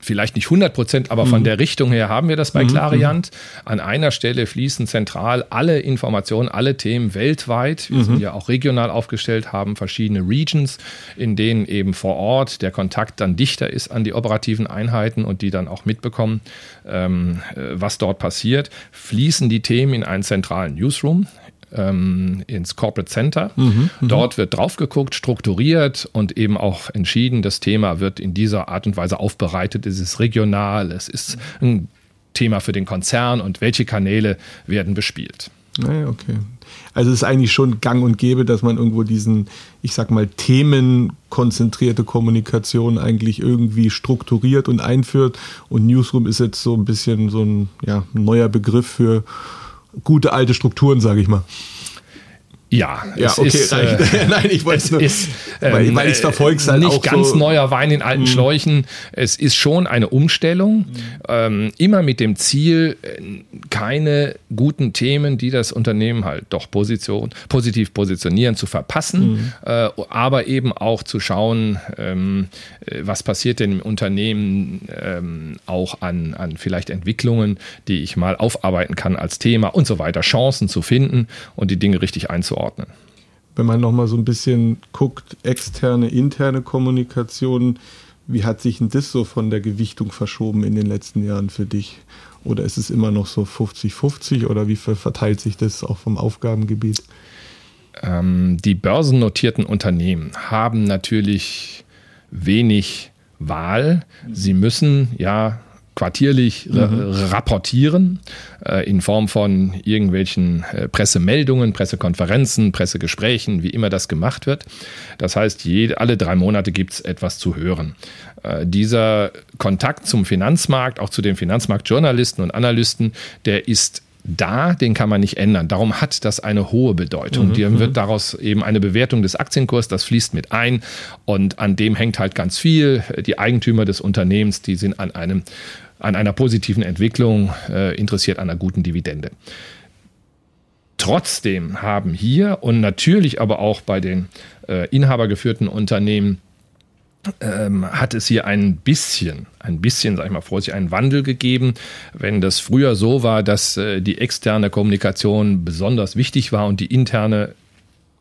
vielleicht nicht 100 Prozent, aber mhm. von der Richtung her haben wir das bei mhm. Clariant. An einer Stelle fließen zentral alle Informationen, alle Themen weltweit. Wir mhm. sind ja auch regional aufgestellt, haben verschiedene Regions, in denen eben vor Ort der Kontakt dann dichter ist an die operativen Einheiten und die dann auch mitbekommen, ähm, äh, was dort passiert. Fließen die Themen in einen zentralen Newsroom ähm, ins Corporate Center. Mhm, mhm, Dort wird drauf geguckt, strukturiert und eben auch entschieden, das Thema wird in dieser Art und Weise aufbereitet. Es ist regional, es ist ein Thema für den Konzern und welche Kanäle werden bespielt. Naja, okay. Also es ist eigentlich schon gang und gäbe, dass man irgendwo diesen, ich sag mal, themenkonzentrierte Kommunikation eigentlich irgendwie strukturiert und einführt. Und Newsroom ist jetzt so ein bisschen so ein ja, neuer Begriff für gute alte Strukturen, sage ich mal. Ja, ja okay, ist, äh, Nein, ich wollte es nur, ist, weil, ähm, weil ich es verfolge. Halt nicht ganz so neuer Wein in alten mh. Schläuchen. Es ist schon eine Umstellung, mhm. ähm, immer mit dem Ziel, keine guten Themen, die das Unternehmen halt doch position, positiv positionieren, zu verpassen, mhm. äh, aber eben auch zu schauen, ähm, äh, was passiert denn im Unternehmen ähm, auch an, an vielleicht Entwicklungen, die ich mal aufarbeiten kann als Thema und so weiter, Chancen zu finden und die Dinge richtig einzuordnen einzuordnen. Wenn man nochmal so ein bisschen guckt, externe, interne Kommunikation, wie hat sich denn das so von der Gewichtung verschoben in den letzten Jahren für dich? Oder ist es immer noch so 50-50 oder wie verteilt sich das auch vom Aufgabengebiet? Ähm, die börsennotierten Unternehmen haben natürlich wenig Wahl. Sie müssen ja quartierlich mhm. rapportieren äh, in Form von irgendwelchen äh, Pressemeldungen, Pressekonferenzen, Pressegesprächen, wie immer das gemacht wird. Das heißt, jede, alle drei Monate gibt es etwas zu hören. Äh, dieser Kontakt zum Finanzmarkt, auch zu den Finanzmarktjournalisten und Analysten, der ist da, den kann man nicht ändern. Darum hat das eine hohe Bedeutung. Mhm, Dir wird mhm. daraus eben eine Bewertung des Aktienkurs, das fließt mit ein und an dem hängt halt ganz viel. Die Eigentümer des Unternehmens, die sind an einem an einer positiven Entwicklung, äh, interessiert an einer guten Dividende. Trotzdem haben hier und natürlich aber auch bei den äh, inhabergeführten Unternehmen ähm, hat es hier ein bisschen, ein bisschen, sag ich mal vorsichtig, einen Wandel gegeben. Wenn das früher so war, dass äh, die externe Kommunikation besonders wichtig war und die interne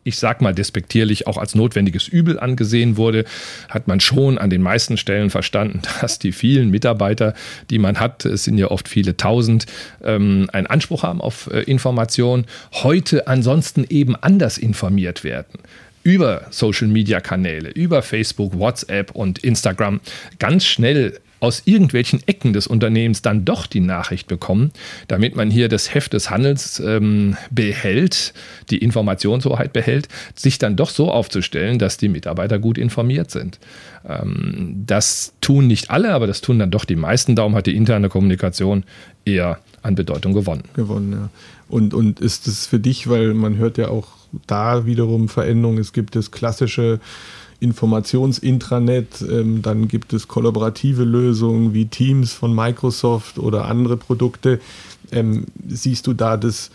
ich sag mal despektierlich, auch als notwendiges Übel angesehen wurde, hat man schon an den meisten Stellen verstanden, dass die vielen Mitarbeiter, die man hat, es sind ja oft viele tausend, ähm, einen Anspruch haben auf äh, Information, heute ansonsten eben anders informiert werden über Social-Media-Kanäle, über Facebook, WhatsApp und Instagram ganz schnell aus irgendwelchen Ecken des Unternehmens dann doch die Nachricht bekommen, damit man hier das Heft des Handels ähm, behält, die Informationshoheit behält, sich dann doch so aufzustellen, dass die Mitarbeiter gut informiert sind. Ähm, das tun nicht alle, aber das tun dann doch die meisten. Darum hat die interne Kommunikation eher an Bedeutung gewonnen. Gewonnen, ja. Und, und ist es für dich, weil man hört ja auch da wiederum Veränderungen, es gibt das klassische Informationsintranet, ähm, dann gibt es kollaborative Lösungen wie Teams von Microsoft oder andere Produkte. Ähm, siehst du da das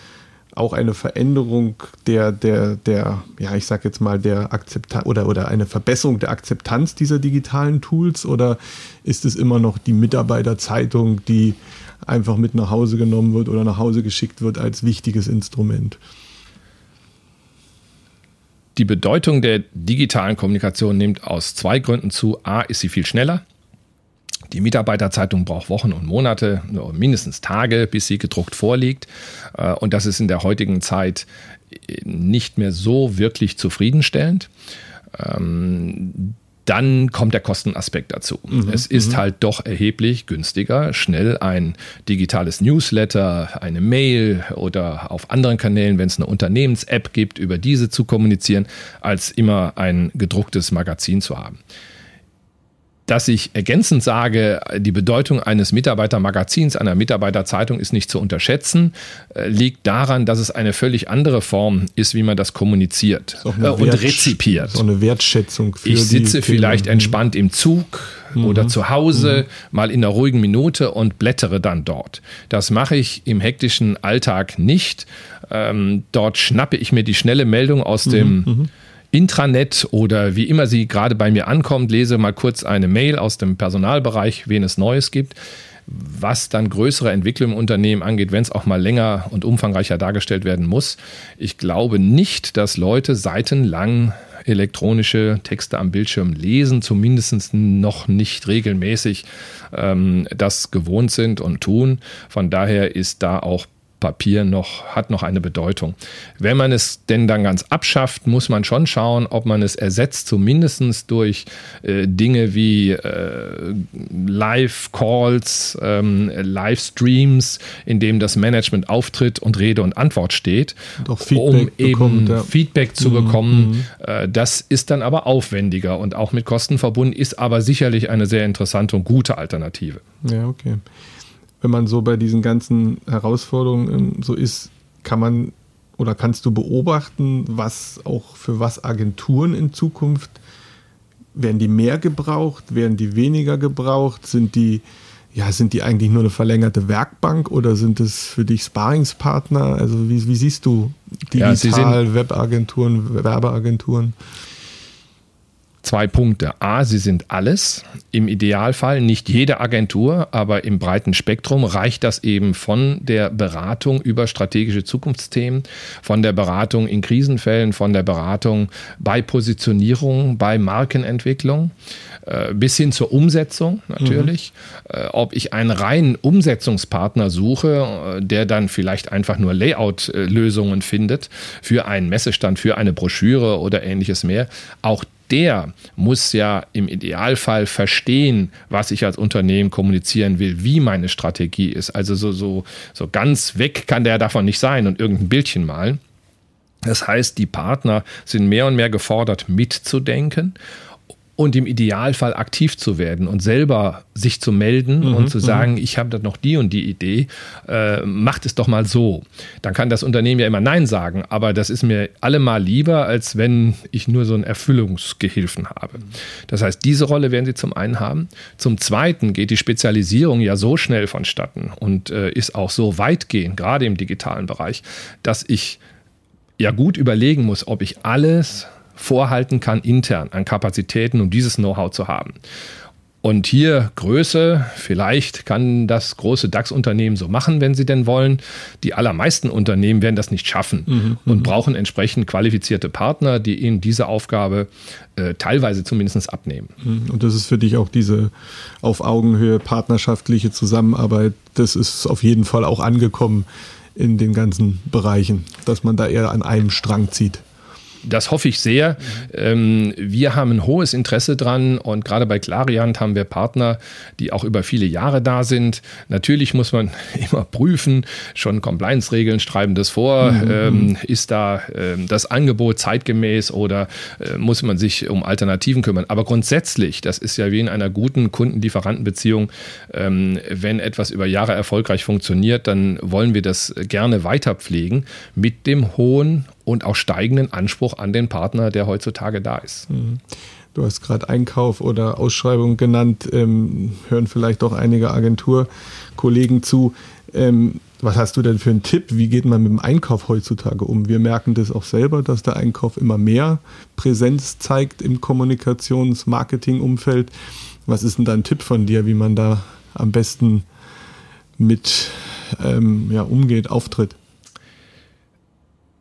auch eine Veränderung der, der, der, ja, ich sag jetzt mal, der Akzeptanz oder, oder eine Verbesserung der Akzeptanz dieser digitalen Tools oder ist es immer noch die Mitarbeiterzeitung, die einfach mit nach Hause genommen wird oder nach Hause geschickt wird als wichtiges Instrument? Die Bedeutung der digitalen Kommunikation nimmt aus zwei Gründen zu. A, ist sie viel schneller. Die Mitarbeiterzeitung braucht Wochen und Monate, mindestens Tage, bis sie gedruckt vorliegt. Äh, und das ist in der heutigen Zeit nicht mehr so wirklich zufriedenstellend. Dann kommt der Kostenaspekt dazu. Mhm, es ist mhm. halt doch erheblich günstiger, schnell ein digitales Newsletter, eine Mail oder auf anderen Kanälen, wenn es eine Unternehmens-App gibt, über diese zu kommunizieren, als immer ein gedrucktes Magazin zu haben. Dass ich ergänzend sage, die Bedeutung eines Mitarbeitermagazins, einer Mitarbeiterzeitung ist nicht zu unterschätzen, äh, liegt daran, dass es eine völlig andere Form ist, wie man das kommuniziert äh, und rezipiert. So eine Wertschätzung für Ich sitze vielleicht entspannt im Zug mhm. oder zu Hause, mhm. mal in einer ruhigen Minute und blättere dann dort. Das mache ich im hektischen Alltag nicht. Ähm, dort schnappe ich mir die schnelle Meldung aus dem mhm. mhm. Intranet oder wie immer sie gerade bei mir ankommt, lese mal kurz eine Mail aus dem Personalbereich, wen es Neues gibt. Was dann größere Entwicklung im Unternehmen angeht, wenn es auch mal länger und umfangreicher dargestellt werden muss. Ich glaube nicht, dass Leute seitenlang elektronische Texte am Bildschirm lesen, zumindest noch nicht regelmäßig ähm, das gewohnt sind und tun. Von daher ist da auch Papier noch, hat noch eine Bedeutung. Wenn man es denn dann ganz abschafft, muss man schon schauen, ob man es ersetzt, zumindest durch äh, Dinge wie äh, Live-Calls, ähm, Livestreams, in dem das Management auftritt und Rede und Antwort steht, um eben bekommt, ja. Feedback zu mhm, bekommen. Mhm. Äh, das ist dann aber aufwendiger und auch mit Kosten verbunden, ist aber sicherlich eine sehr interessante und gute Alternative. Ja, okay wenn man so bei diesen ganzen Herausforderungen so ist, kann man oder kannst du beobachten, was auch für was Agenturen in Zukunft werden die mehr gebraucht, werden die weniger gebraucht, sind die ja, sind die eigentlich nur eine verlängerte Werkbank oder sind es für dich Sparingspartner? Also wie, wie siehst du digital ja, Webagenturen, Werbeagenturen? Zwei Punkte. A, sie sind alles. Im Idealfall nicht jede Agentur, aber im breiten Spektrum reicht das eben von der Beratung über strategische Zukunftsthemen, von der Beratung in Krisenfällen, von der Beratung bei Positionierung, bei Markenentwicklung äh, bis hin zur Umsetzung natürlich. Mhm. Ob ich einen reinen Umsetzungspartner suche, äh, der dann vielleicht einfach nur Layout-Lösungen findet für einen Messestand, für eine Broschüre oder ähnliches mehr. Auch der muss ja im Idealfall verstehen, was ich als Unternehmen kommunizieren will, wie meine Strategie ist. Also so, so, so ganz weg kann der davon nicht sein und irgendein Bildchen malen. Das heißt, die Partner sind mehr und mehr gefordert, mitzudenken und im Idealfall aktiv zu werden und selber sich zu melden mhm, und zu mhm. sagen, ich habe da noch die und die Idee, äh, macht es doch mal so. Dann kann das Unternehmen ja immer Nein sagen, aber das ist mir allemal lieber, als wenn ich nur so einen Erfüllungsgehilfen habe. Das heißt, diese Rolle werden sie zum einen haben. Zum zweiten geht die Spezialisierung ja so schnell vonstatten und äh, ist auch so weitgehend, gerade im digitalen Bereich, dass ich ja gut überlegen muss, ob ich alles vorhalten kann intern an Kapazitäten, um dieses Know-how zu haben. Und hier Größe, vielleicht kann das große DAX-Unternehmen so machen, wenn sie denn wollen. Die allermeisten Unternehmen werden das nicht schaffen mhm, und mhm. brauchen entsprechend qualifizierte Partner, die ihnen diese Aufgabe äh, teilweise zumindest abnehmen. Mhm. Und das ist für dich auch diese auf Augenhöhe partnerschaftliche Zusammenarbeit, das ist auf jeden Fall auch angekommen in den ganzen Bereichen, dass man da eher an einem Strang zieht das hoffe ich sehr. Ähm, wir haben ein hohes Interesse dran und gerade bei Clariant haben wir Partner, die auch über viele Jahre da sind. Natürlich muss man immer prüfen, schon Compliance-Regeln schreiben das vor. Mhm. Ähm, ist da ähm, das Angebot zeitgemäß oder äh, muss man sich um Alternativen kümmern? Aber grundsätzlich, das ist ja wie in einer guten Kunden-Lieferanten-Beziehung, ähm, wenn etwas über Jahre erfolgreich funktioniert, dann wollen wir das gerne weiter pflegen mit dem hohen und auch steigenden Anspruch an den Partner, der heutzutage da ist. Mhm. Du hast gerade Einkauf oder Ausschreibung genannt, ähm, hören vielleicht auch einige Agenturkollegen zu. Ähm, was hast du denn für einen Tipp? Wie geht man mit dem Einkauf heutzutage um? Wir merken das auch selber, dass der Einkauf immer mehr Präsenz zeigt im Kommunikations-Marketing-Umfeld. Was ist denn da ein Tipp von dir, wie man da am besten mit ähm, ja, umgeht, auftritt?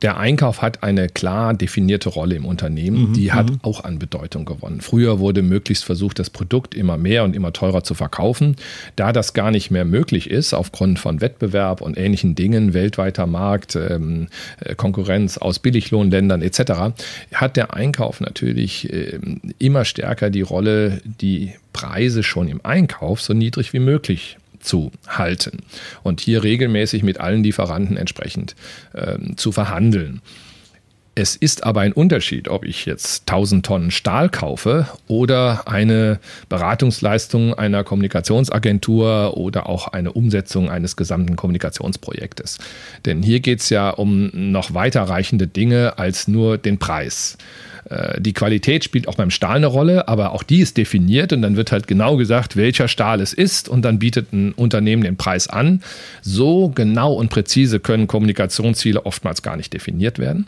Der Einkauf hat eine klar definierte Rolle im Unternehmen, mhm, die hat mhm. auch an Bedeutung gewonnen. Früher wurde möglichst versucht, das Produkt immer mehr und immer teurer zu verkaufen. Da das gar nicht mehr möglich ist, aufgrund von Wettbewerb und ähnlichen Dingen, weltweiter Markt, ähm, äh, Konkurrenz aus Billiglohnländern etc., hat der Einkauf natürlich äh, immer stärker die Rolle, die Preise schon im Einkauf so niedrig wie möglich zu halten und hier regelmäßig mit allen Lieferanten entsprechend ähm, zu verhandeln. Es ist aber ein Unterschied, ob ich jetzt 1000 Tonnen Stahl kaufe oder eine Beratungsleistung einer Kommunikationsagentur oder auch eine Umsetzung eines gesamten Kommunikationsprojektes. Denn hier geht es ja um noch weiterreichende Dinge als nur den Preis. Äh, die Qualität spielt auch beim Stahl eine Rolle, aber auch die ist definiert und dann wird halt genau gesagt, welcher Stahl es ist und dann bietet ein Unternehmen den Preis an. So genau und präzise können Kommunikationsziele oftmals gar nicht definiert werden.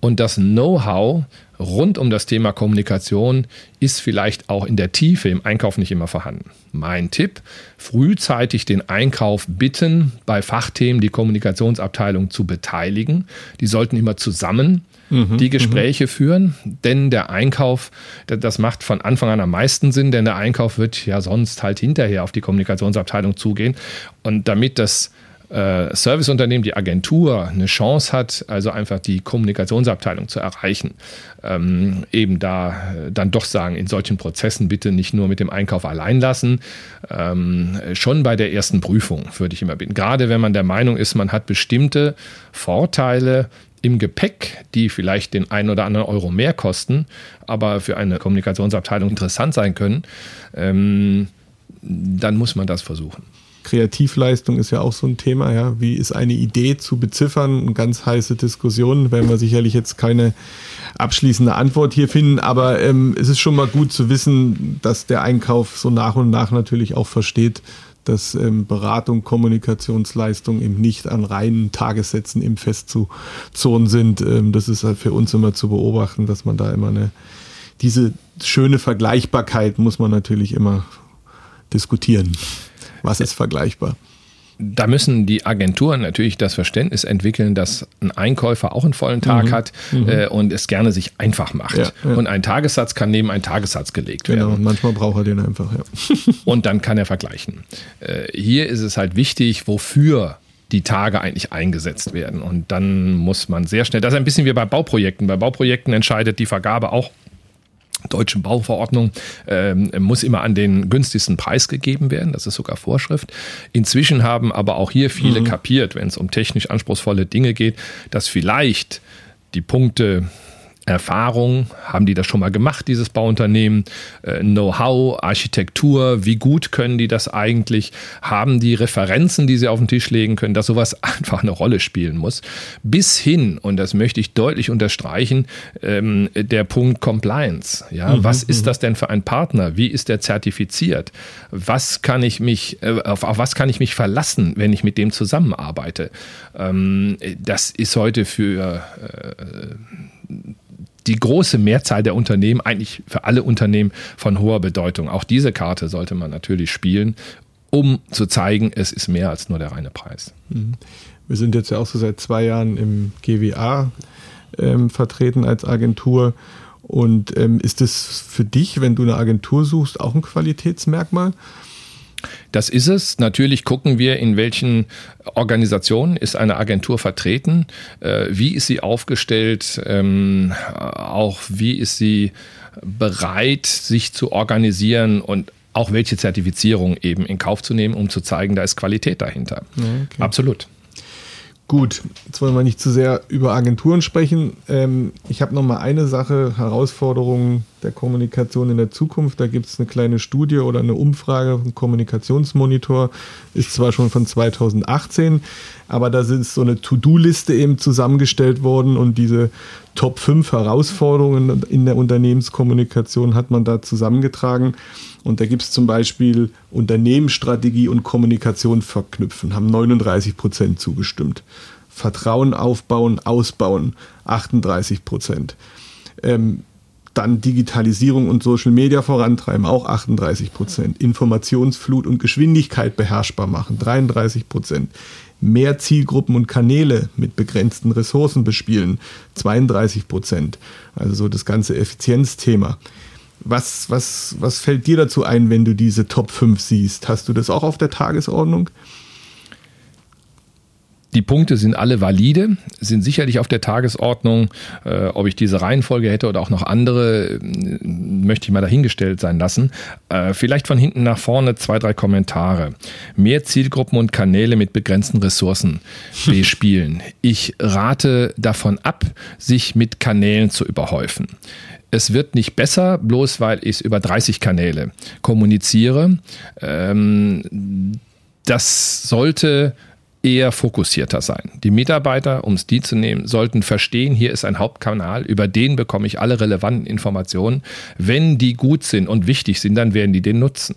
Und das Know-how rund um das Thema Kommunikation ist vielleicht auch in der Tiefe im Einkauf nicht immer vorhanden. Mein Tipp, frühzeitig den Einkauf bitten, bei Fachthemen die Kommunikationsabteilung zu beteiligen. Die sollten immer zusammen mhm, die Gespräche mhm. führen, denn der Einkauf, das macht von Anfang an am meisten Sinn, denn der Einkauf wird ja sonst halt hinterher auf die Kommunikationsabteilung zugehen. Und damit das äh, Serviceunternehmen, die Agentur eine Chance hat, also einfach die Kommunikationsabteilung zu erreichen, ähm, eben da äh, dann doch sagen, in solchen Prozessen bitte nicht nur mit dem Einkauf allein lassen, ähm, schon bei der ersten Prüfung würde ich immer bitten. Gerade wenn man der Meinung ist, man hat bestimmte Vorteile, im Gepäck, die vielleicht den einen oder anderen Euro mehr kosten, aber für eine Kommunikationsabteilung interessant sein können, ähm, dann muss man das versuchen. Kreativleistung ist ja auch so ein Thema, ja. Wie ist eine Idee zu beziffern? Eine ganz heiße Diskussion, werden wir sicherlich jetzt keine abschließende Antwort hier finden, aber ähm, es ist schon mal gut zu wissen, dass der Einkauf so nach und nach natürlich auch versteht, dass ähm, Beratung, Kommunikationsleistung eben nicht an reinen Tagessätzen eben festzuzurren sind. Ähm, das ist halt für uns immer zu beobachten, dass man da immer eine, diese schöne Vergleichbarkeit muss man natürlich immer diskutieren. Was ist vergleichbar? Da müssen die Agenturen natürlich das Verständnis entwickeln, dass ein Einkäufer auch einen vollen Tag mhm. hat mhm. Äh, und es gerne sich einfach macht. Ja, ja. Und ein Tagessatz kann neben einen Tagessatz gelegt genau, werden. Genau, und manchmal braucht er den einfach, ja. und dann kann er vergleichen. Äh, hier ist es halt wichtig, wofür die Tage eigentlich eingesetzt werden. Und dann muss man sehr schnell, das ist ein bisschen wie bei Bauprojekten. Bei Bauprojekten entscheidet die Vergabe auch deutschen Bauverordnung ähm, muss immer an den günstigsten Preis gegeben werden. Das ist sogar Vorschrift. Inzwischen haben aber auch hier viele mhm. kapiert, wenn es um technisch anspruchsvolle Dinge geht, dass vielleicht die Punkte Erfahrung, haben die das schon mal gemacht, dieses Bauunternehmen, äh, Know-how, Architektur, wie gut können die das eigentlich, haben die Referenzen, die sie auf den Tisch legen können, dass sowas einfach eine Rolle spielen muss. Bis hin, und das möchte ich deutlich unterstreichen, ähm, der Punkt Compliance. Ja, mhm, was ist mhm. das denn für ein Partner? Wie ist der zertifiziert? Was kann ich mich, äh, auf, auf, was kann ich mich verlassen, wenn ich mit dem zusammenarbeite? Ähm, das ist heute für äh, die große Mehrzahl der Unternehmen, eigentlich für alle Unternehmen von hoher Bedeutung. Auch diese Karte sollte man natürlich spielen, um zu zeigen, es ist mehr als nur der reine Preis. Mhm. Wir sind jetzt ja auch so seit zwei Jahren im GWA ähm, vertreten als Agentur. Und ähm, ist das für dich, wenn du eine Agentur suchst, auch ein Qualitätsmerkmal? Das ist es. Natürlich gucken wir, in welchen Organisationen ist eine Agentur vertreten, äh, wie ist sie aufgestellt, ähm, auch wie ist sie bereit, sich zu organisieren und auch welche Zertifizierung eben in Kauf zu nehmen, um zu zeigen, da ist Qualität dahinter. Okay. Absolut. Gut, jetzt wollen wir nicht zu sehr über Agenturen sprechen. Ähm, ich habe noch mal eine Sache, Herausforderungen der Kommunikation in der Zukunft. Da gibt es eine kleine Studie oder eine Umfrage vom Kommunikationsmonitor, ist zwar schon von 2018, aber da ist so eine To-Do-Liste eben zusammengestellt worden und diese Top 5 Herausforderungen in der Unternehmenskommunikation hat man da zusammengetragen. Und da gibt es zum Beispiel Unternehmensstrategie und Kommunikation verknüpfen, haben 39 Prozent zugestimmt. Vertrauen aufbauen, ausbauen, 38 Prozent. Ähm, dann Digitalisierung und Social Media vorantreiben, auch 38 Prozent. Informationsflut und Geschwindigkeit beherrschbar machen, 33 Prozent. Mehr Zielgruppen und Kanäle mit begrenzten Ressourcen bespielen, 32 Prozent. Also so das ganze Effizienzthema. Was, was, was fällt dir dazu ein, wenn du diese Top 5 siehst? Hast du das auch auf der Tagesordnung? Die Punkte sind alle valide, sind sicherlich auf der Tagesordnung. Äh, ob ich diese Reihenfolge hätte oder auch noch andere, äh, möchte ich mal dahingestellt sein lassen. Äh, vielleicht von hinten nach vorne zwei, drei Kommentare. Mehr Zielgruppen und Kanäle mit begrenzten Ressourcen bespielen. Ich rate davon ab, sich mit Kanälen zu überhäufen es wird nicht besser, bloß weil ich über 30 Kanäle kommuniziere. Ähm, das sollte eher fokussierter sein. Die Mitarbeiter, um es die zu nehmen, sollten verstehen, hier ist ein Hauptkanal, über den bekomme ich alle relevanten Informationen. Wenn die gut sind und wichtig sind, dann werden die den nutzen.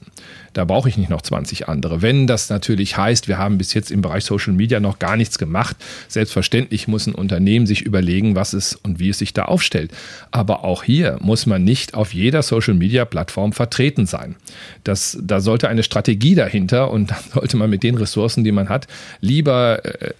Da brauche ich nicht noch 20 andere. Wenn das natürlich heißt, wir haben bis jetzt im Bereich Social Media noch gar nichts gemacht, selbstverständlich muss ein Unternehmen sich überlegen, was es und wie es sich da aufstellt. Aber auch hier muss man nicht auf jeder Social Media Plattform vertreten sein. Das, da sollte eine Strategie dahinter und dann sollte man mit den Ressourcen, die man hat, lieber äh,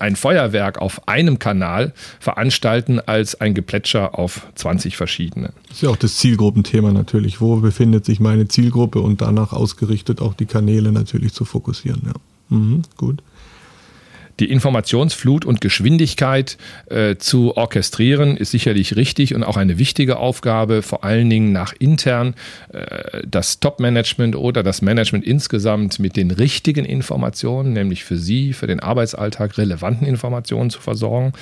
ein Feuerwerk auf einem Kanal veranstalten als ein Geplätscher auf 20 verschiedene. Das ist ja auch das Zielgruppenthema natürlich. Wo befindet sich meine Zielgruppe und danach aus ausgerichtet, auch die Kanäle natürlich zu fokussieren. Ja. Mhm, gut die Informationsflut und Geschwindigkeit äh, zu orchestrieren, ist sicherlich richtig und auch eine wichtige Aufgabe, vor allen Dingen nach intern äh, das Top-Management oder das Management insgesamt mit den richtigen Informationen, nämlich für Sie, für den Arbeitsalltag relevanten Informationen zu versorgen.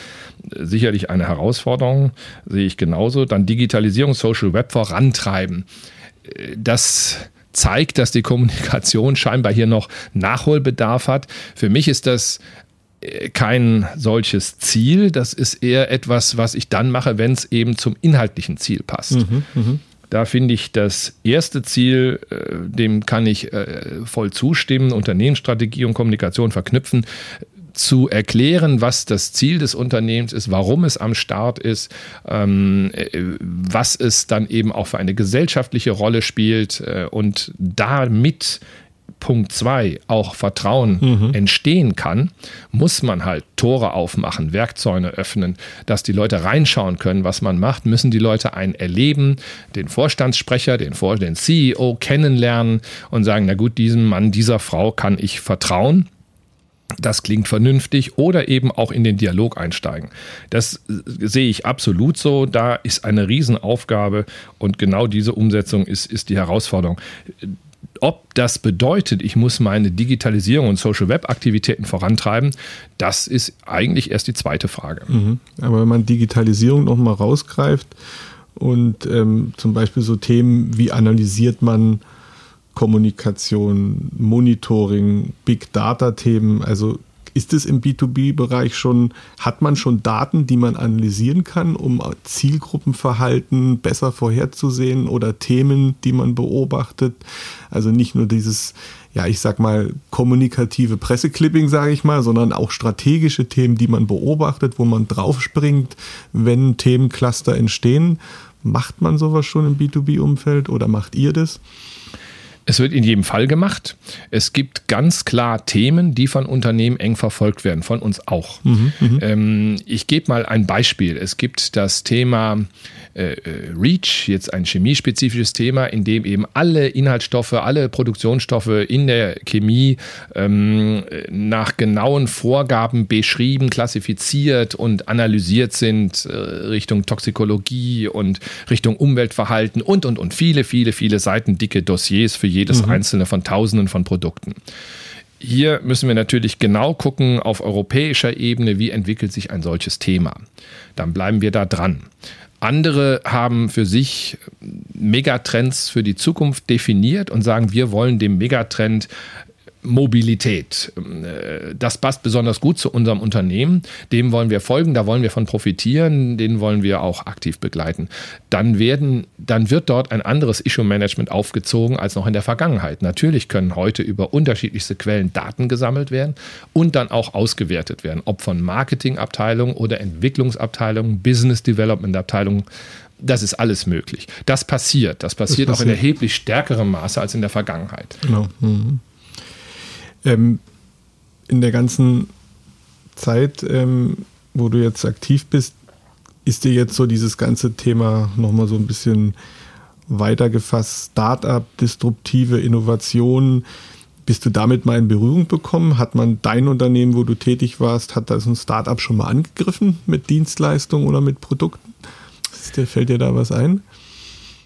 Äh, sicherlich eine Herausforderung, sehe ich genauso. Dann Digitalisierung, Social Web vorantreiben. Äh, das zeigt, dass die Kommunikation scheinbar hier noch Nachholbedarf hat. Für mich ist das äh, kein solches Ziel. Das ist eher etwas, was ich dann mache, wenn es eben zum inhaltlichen Ziel passt. Mhm, mh. Da finde ich das erste Ziel, äh, dem kann ich äh, voll zustimmen, Unternehmensstrategie und Kommunikation verknüpfen zu erklären, was das Ziel des Unternehmens ist, warum es am Start ist, ähm, äh, was es dann eben auch für eine gesellschaftliche Rolle spielt äh, und damit Punkt zwei auch Vertrauen mhm. entstehen kann, muss man halt Tore aufmachen, Werkzeuge öffnen, dass die Leute reinschauen können, was man macht, müssen die Leute einen erleben, den Vorstandssprecher, den, Vor den CEO kennenlernen und sagen, na gut, diesem Mann, dieser Frau kann ich vertrauen das klingt vernünftig oder eben auch in den Dialog einsteigen. Das äh, sehe ich absolut so. Da ist eine Riesenaufgabe und genau diese Umsetzung ist, ist die Herausforderung. Ob das bedeutet, ich muss meine Digitalisierung und Social Web Aktivitäten vorantreiben, das ist eigentlich erst die zweite Frage. Mhm. Aber wenn man Digitalisierung nochmal rausgreift und ähm, zum Beispiel so Themen wie analysiert man Kommunikation, Monitoring, Big Data-Themen. Also ist es im B2B-Bereich schon, hat man schon Daten, die man analysieren kann, um Zielgruppenverhalten besser vorherzusehen oder Themen, die man beobachtet? Also nicht nur dieses, ja, ich sag mal, kommunikative Presseclipping, sage ich mal, sondern auch strategische Themen, die man beobachtet, wo man draufspringt, wenn Themencluster entstehen. Macht man sowas schon im B2B-Umfeld oder macht ihr das? Es wird in jedem Fall gemacht. Es gibt ganz klar Themen, die von Unternehmen eng verfolgt werden, von uns auch. Mhm, mhm. ähm, ich gebe mal ein Beispiel. Es gibt das Thema äh, äh, REACH, jetzt ein chemiespezifisches Thema, in dem eben alle Inhaltsstoffe, alle Produktionsstoffe in der Chemie ähm, nach genauen Vorgaben beschrieben, klassifiziert und analysiert sind, äh, Richtung Toxikologie und Richtung Umweltverhalten und, und, und viele, viele, viele Seiten dicke Dossiers für jedes mhm. einzelne von Tausenden von Produkten. Hier müssen wir natürlich genau gucken auf europäischer Ebene, wie entwickelt sich ein solches Thema. Dann bleiben wir da dran. Andere haben für sich Megatrends für die Zukunft definiert und sagen, wir wollen dem Megatrend Mobilität. Äh, das passt besonders gut zu unserem Unternehmen. Dem wollen wir folgen, da wollen wir von profitieren, den wollen wir auch aktiv begleiten. Dann, werden, dann wird dort ein anderes Issue-Management aufgezogen als noch in der Vergangenheit. Natürlich können heute über unterschiedlichste Quellen Daten gesammelt werden und dann auch ausgewertet werden, ob von Marketingabteilungen oder Entwicklungsabteilungen, Business Development Abteilungen das ist alles möglich. Das passiert. Das passiert, das passiert. auch in erheblich stärkerem Maße als in der Vergangenheit. Genau. Mhm. Ähm, in der ganzen Zeit, ähm, wo du jetzt aktiv bist, ist dir jetzt so dieses ganze Thema nochmal so ein bisschen weitergefasst, Startup, disruptive Innovation, Bist du damit mal in Berührung bekommen? Hat man dein Unternehmen, wo du tätig warst, hat das ein Startup schon mal angegriffen mit Dienstleistungen oder mit Produkten? Fällt dir da was ein?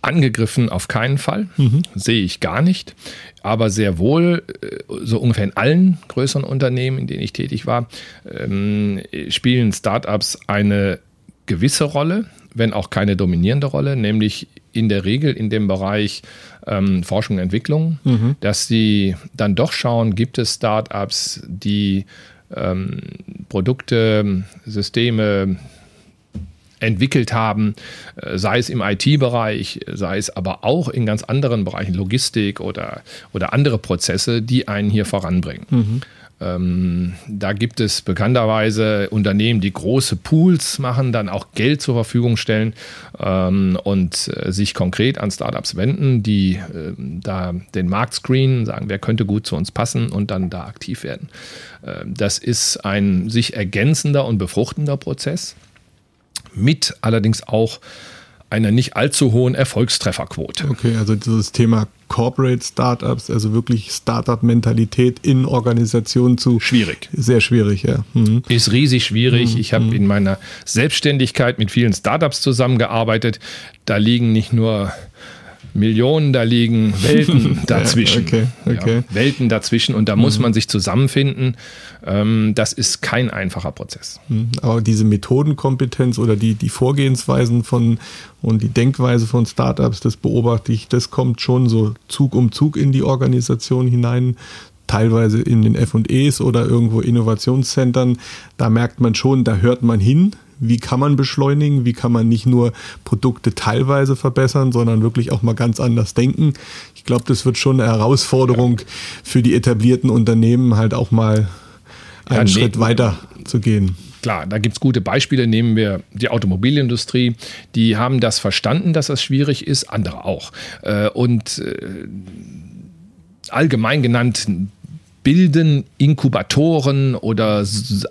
Angegriffen auf keinen Fall, mhm. sehe ich gar nicht, aber sehr wohl, äh, so ungefähr in allen größeren Unternehmen, in denen ich tätig war, ähm, spielen Startups eine gewisse Rolle, wenn auch keine dominierende Rolle, nämlich in der Regel in dem Bereich ähm, Forschung und Entwicklung, mhm. dass sie dann doch schauen, gibt es Startups, die ähm, Produkte, Systeme, entwickelt haben, äh, sei es im IT-Bereich, sei es aber auch in ganz anderen Bereichen, Logistik oder, oder andere Prozesse, die einen hier voranbringen. Mhm. Ähm, da gibt es bekannterweise Unternehmen, die große Pools machen, dann auch Geld zur Verfügung stellen ähm, und äh, sich konkret an Startups wenden, die äh, da den Markt screenen, sagen, wer könnte gut zu uns passen und dann da aktiv werden. Äh, das ist ein sich ergänzender und befruchtender Prozess mit allerdings auch einer nicht allzu hohen Erfolgstrefferquote. Okay, also dieses Thema Corporate Startups, also wirklich Startup-Mentalität in Organisationen zu. Schwierig. Sehr schwierig, ja. Mhm. Ist riesig schwierig. Mhm. Ich habe mhm. in meiner Selbstständigkeit mit vielen Startups zusammengearbeitet. Da liegen nicht nur Millionen, da liegen Welten dazwischen. okay, okay. Ja, Welten dazwischen und da mhm. muss man sich zusammenfinden. Ähm, das ist kein einfacher Prozess. Mhm. Aber diese Methodenkompetenz oder die, die Vorgehensweisen von und die Denkweise von Startups, das beobachte ich, das kommt schon so Zug um Zug in die Organisation hinein teilweise in den FEs oder irgendwo Innovationszentren, da merkt man schon, da hört man hin, wie kann man beschleunigen, wie kann man nicht nur Produkte teilweise verbessern, sondern wirklich auch mal ganz anders denken. Ich glaube, das wird schon eine Herausforderung für die etablierten Unternehmen, halt auch mal einen ja, Schritt weiter zu gehen. Klar, da gibt es gute Beispiele. Nehmen wir die Automobilindustrie. Die haben das verstanden, dass das schwierig ist, andere auch. Äh, und äh, allgemein genannt bilden Inkubatoren oder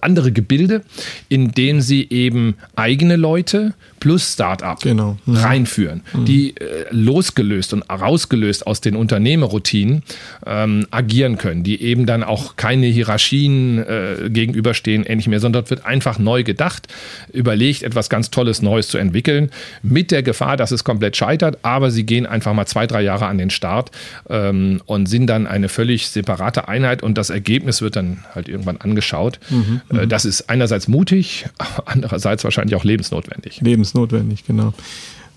andere Gebilde, in denen sie eben eigene Leute plus Startup genau. mhm. reinführen, mhm. die äh, losgelöst und rausgelöst aus den Unternehmerroutinen ähm, agieren können, die eben dann auch keine Hierarchien äh, gegenüberstehen, ähnlich mehr, sondern wird einfach neu gedacht, überlegt, etwas ganz Tolles Neues zu entwickeln, mit der Gefahr, dass es komplett scheitert, aber sie gehen einfach mal zwei, drei Jahre an den Start ähm, und sind dann eine völlig separate Einheit und das Ergebnis wird dann halt irgendwann angeschaut. Mhm, äh, mhm. das ist einerseits mutig, andererseits wahrscheinlich auch lebensnotwendig. Lebensnotwendig, genau.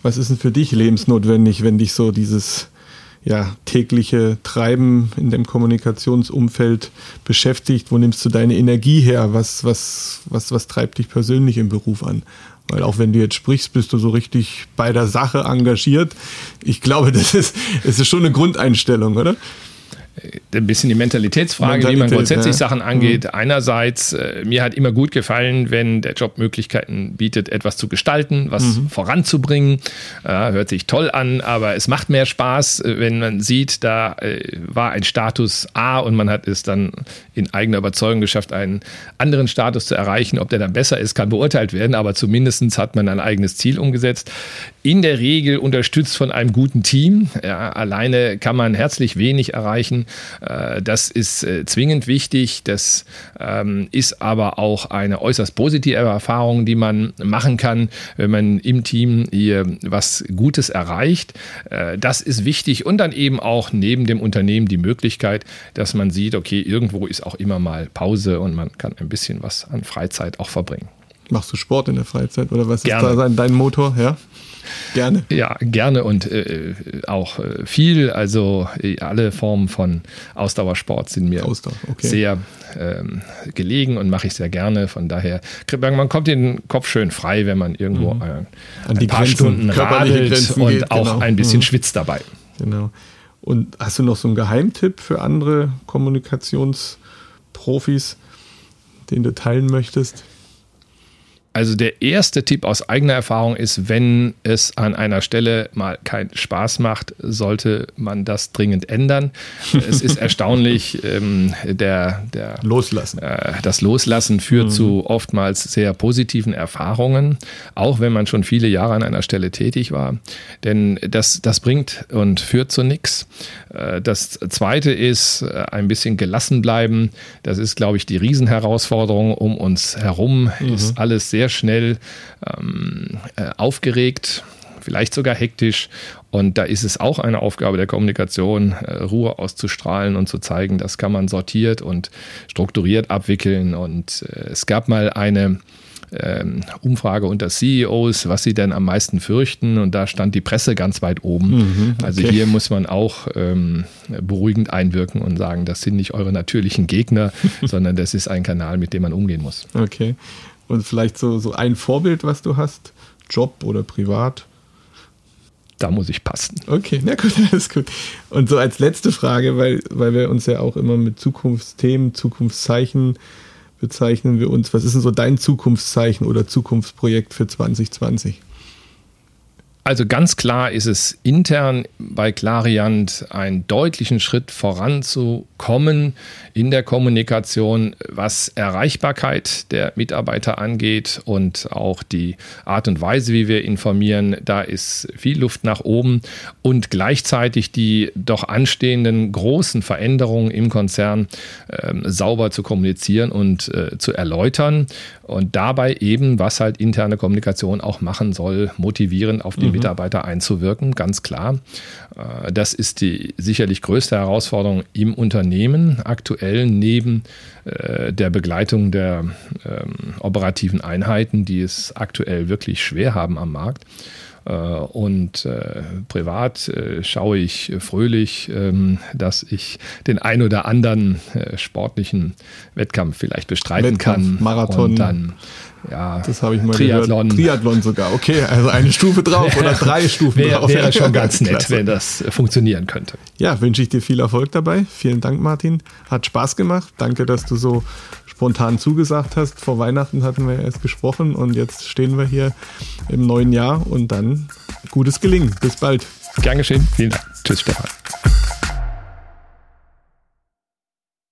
Was ist denn für dich lebensnotwendig, wenn dich so dieses ja, tägliche Treiben in dem Kommunikationsumfeld beschäftigt? Wo nimmst du deine Energie her? Was, was, was, was treibt dich persönlich im Beruf an? Weil auch wenn du jetzt sprichst, bist du so richtig bei der Sache engagiert. Ich glaube, das ist, das ist schon eine Grundeinstellung, oder? Ein bisschen die Mentalitätsfrage, Mentalität, wie man grundsätzlich ja. Sachen angeht. Mhm. Einerseits, äh, mir hat immer gut gefallen, wenn der Job Möglichkeiten bietet, etwas zu gestalten, was mhm. voranzubringen. Äh, hört sich toll an, aber es macht mehr Spaß, äh, wenn man sieht, da äh, war ein Status A und man hat es dann in eigener Überzeugung geschafft, einen anderen Status zu erreichen. Ob der dann besser ist, kann beurteilt werden, aber zumindest hat man ein eigenes Ziel umgesetzt. In der Regel unterstützt von einem guten Team. Ja, alleine kann man herzlich wenig erreichen. Äh, das ist äh, zwingend wichtig. Das ähm, ist aber auch eine äußerst positive Erfahrung, die man machen kann, wenn man im Team hier was Gutes erreicht. Äh, das ist wichtig und dann eben auch neben dem Unternehmen die Möglichkeit, dass man sieht, okay, irgendwo ist auch immer mal Pause und man kann ein bisschen was an Freizeit auch verbringen. Machst du Sport in der Freizeit oder was Gerne. ist da dein Motor? Ja? Gerne. Ja, gerne und äh, auch äh, viel. Also äh, alle Formen von Ausdauersport sind mir Ausdauer, okay. sehr ähm, gelegen und mache ich sehr gerne. Von daher, man kommt den Kopf schön frei, wenn man irgendwo mhm. ein, ein paar Grenzen, Stunden radelt und geht, auch genau. ein bisschen mhm. schwitzt dabei. Genau. Und hast du noch so einen Geheimtipp für andere Kommunikationsprofis, den du teilen möchtest? Also der erste Tipp aus eigener Erfahrung ist, wenn es an einer Stelle mal keinen Spaß macht, sollte man das dringend ändern. es ist erstaunlich, ähm, der, der Loslassen. Äh, das Loslassen führt mhm. zu oftmals sehr positiven Erfahrungen, auch wenn man schon viele Jahre an einer Stelle tätig war. Denn das, das bringt und führt zu nichts. Äh, das zweite ist äh, ein bisschen gelassen bleiben. Das ist, glaube ich, die Riesenherausforderung um uns herum. Mhm. Ist alles sehr sehr schnell ähm, äh, aufgeregt, vielleicht sogar hektisch. Und da ist es auch eine Aufgabe der Kommunikation, äh, Ruhe auszustrahlen und zu zeigen, das kann man sortiert und strukturiert abwickeln. Und äh, es gab mal eine ähm, Umfrage unter CEOs, was sie denn am meisten fürchten. Und da stand die Presse ganz weit oben. Mhm, okay. Also hier muss man auch ähm, beruhigend einwirken und sagen, das sind nicht eure natürlichen Gegner, sondern das ist ein Kanal, mit dem man umgehen muss. Okay. Und vielleicht so, so ein Vorbild, was du hast, Job oder privat? Da muss ich passen. Okay, na gut, alles gut. Und so als letzte Frage, weil, weil wir uns ja auch immer mit Zukunftsthemen, Zukunftszeichen bezeichnen wir uns. Was ist denn so dein Zukunftszeichen oder Zukunftsprojekt für 2020? Also ganz klar ist es intern bei Clariant einen deutlichen Schritt voranzukommen in der Kommunikation, was Erreichbarkeit der Mitarbeiter angeht und auch die Art und Weise, wie wir informieren. Da ist viel Luft nach oben und gleichzeitig die doch anstehenden großen Veränderungen im Konzern äh, sauber zu kommunizieren und äh, zu erläutern und dabei eben, was halt interne Kommunikation auch machen soll, motivierend auf die mhm. Mitarbeiter einzuwirken, ganz klar. Äh, das ist die sicherlich größte Herausforderung im Unternehmen aktuell neben äh, der Begleitung der ähm, operativen Einheiten, die es aktuell wirklich schwer haben am Markt. Äh, und äh, privat äh, schaue ich fröhlich, ähm, dass ich den ein oder anderen sportlichen Wettkampf vielleicht bestreiten Wettkampf, kann. Marathon. Und dann ja, das habe ich mal Triathlon. Gehört. Triathlon sogar, okay, also eine Stufe drauf oder drei Stufen Wär, drauf. Wäre schon ganz nett, wenn das funktionieren könnte. Ja, wünsche ich dir viel Erfolg dabei. Vielen Dank, Martin. Hat Spaß gemacht. Danke, dass du so spontan zugesagt hast. Vor Weihnachten hatten wir erst gesprochen und jetzt stehen wir hier im neuen Jahr und dann gutes Gelingen. Bis bald. Gern geschehen. Vielen Dank. Tschüss, Stefan.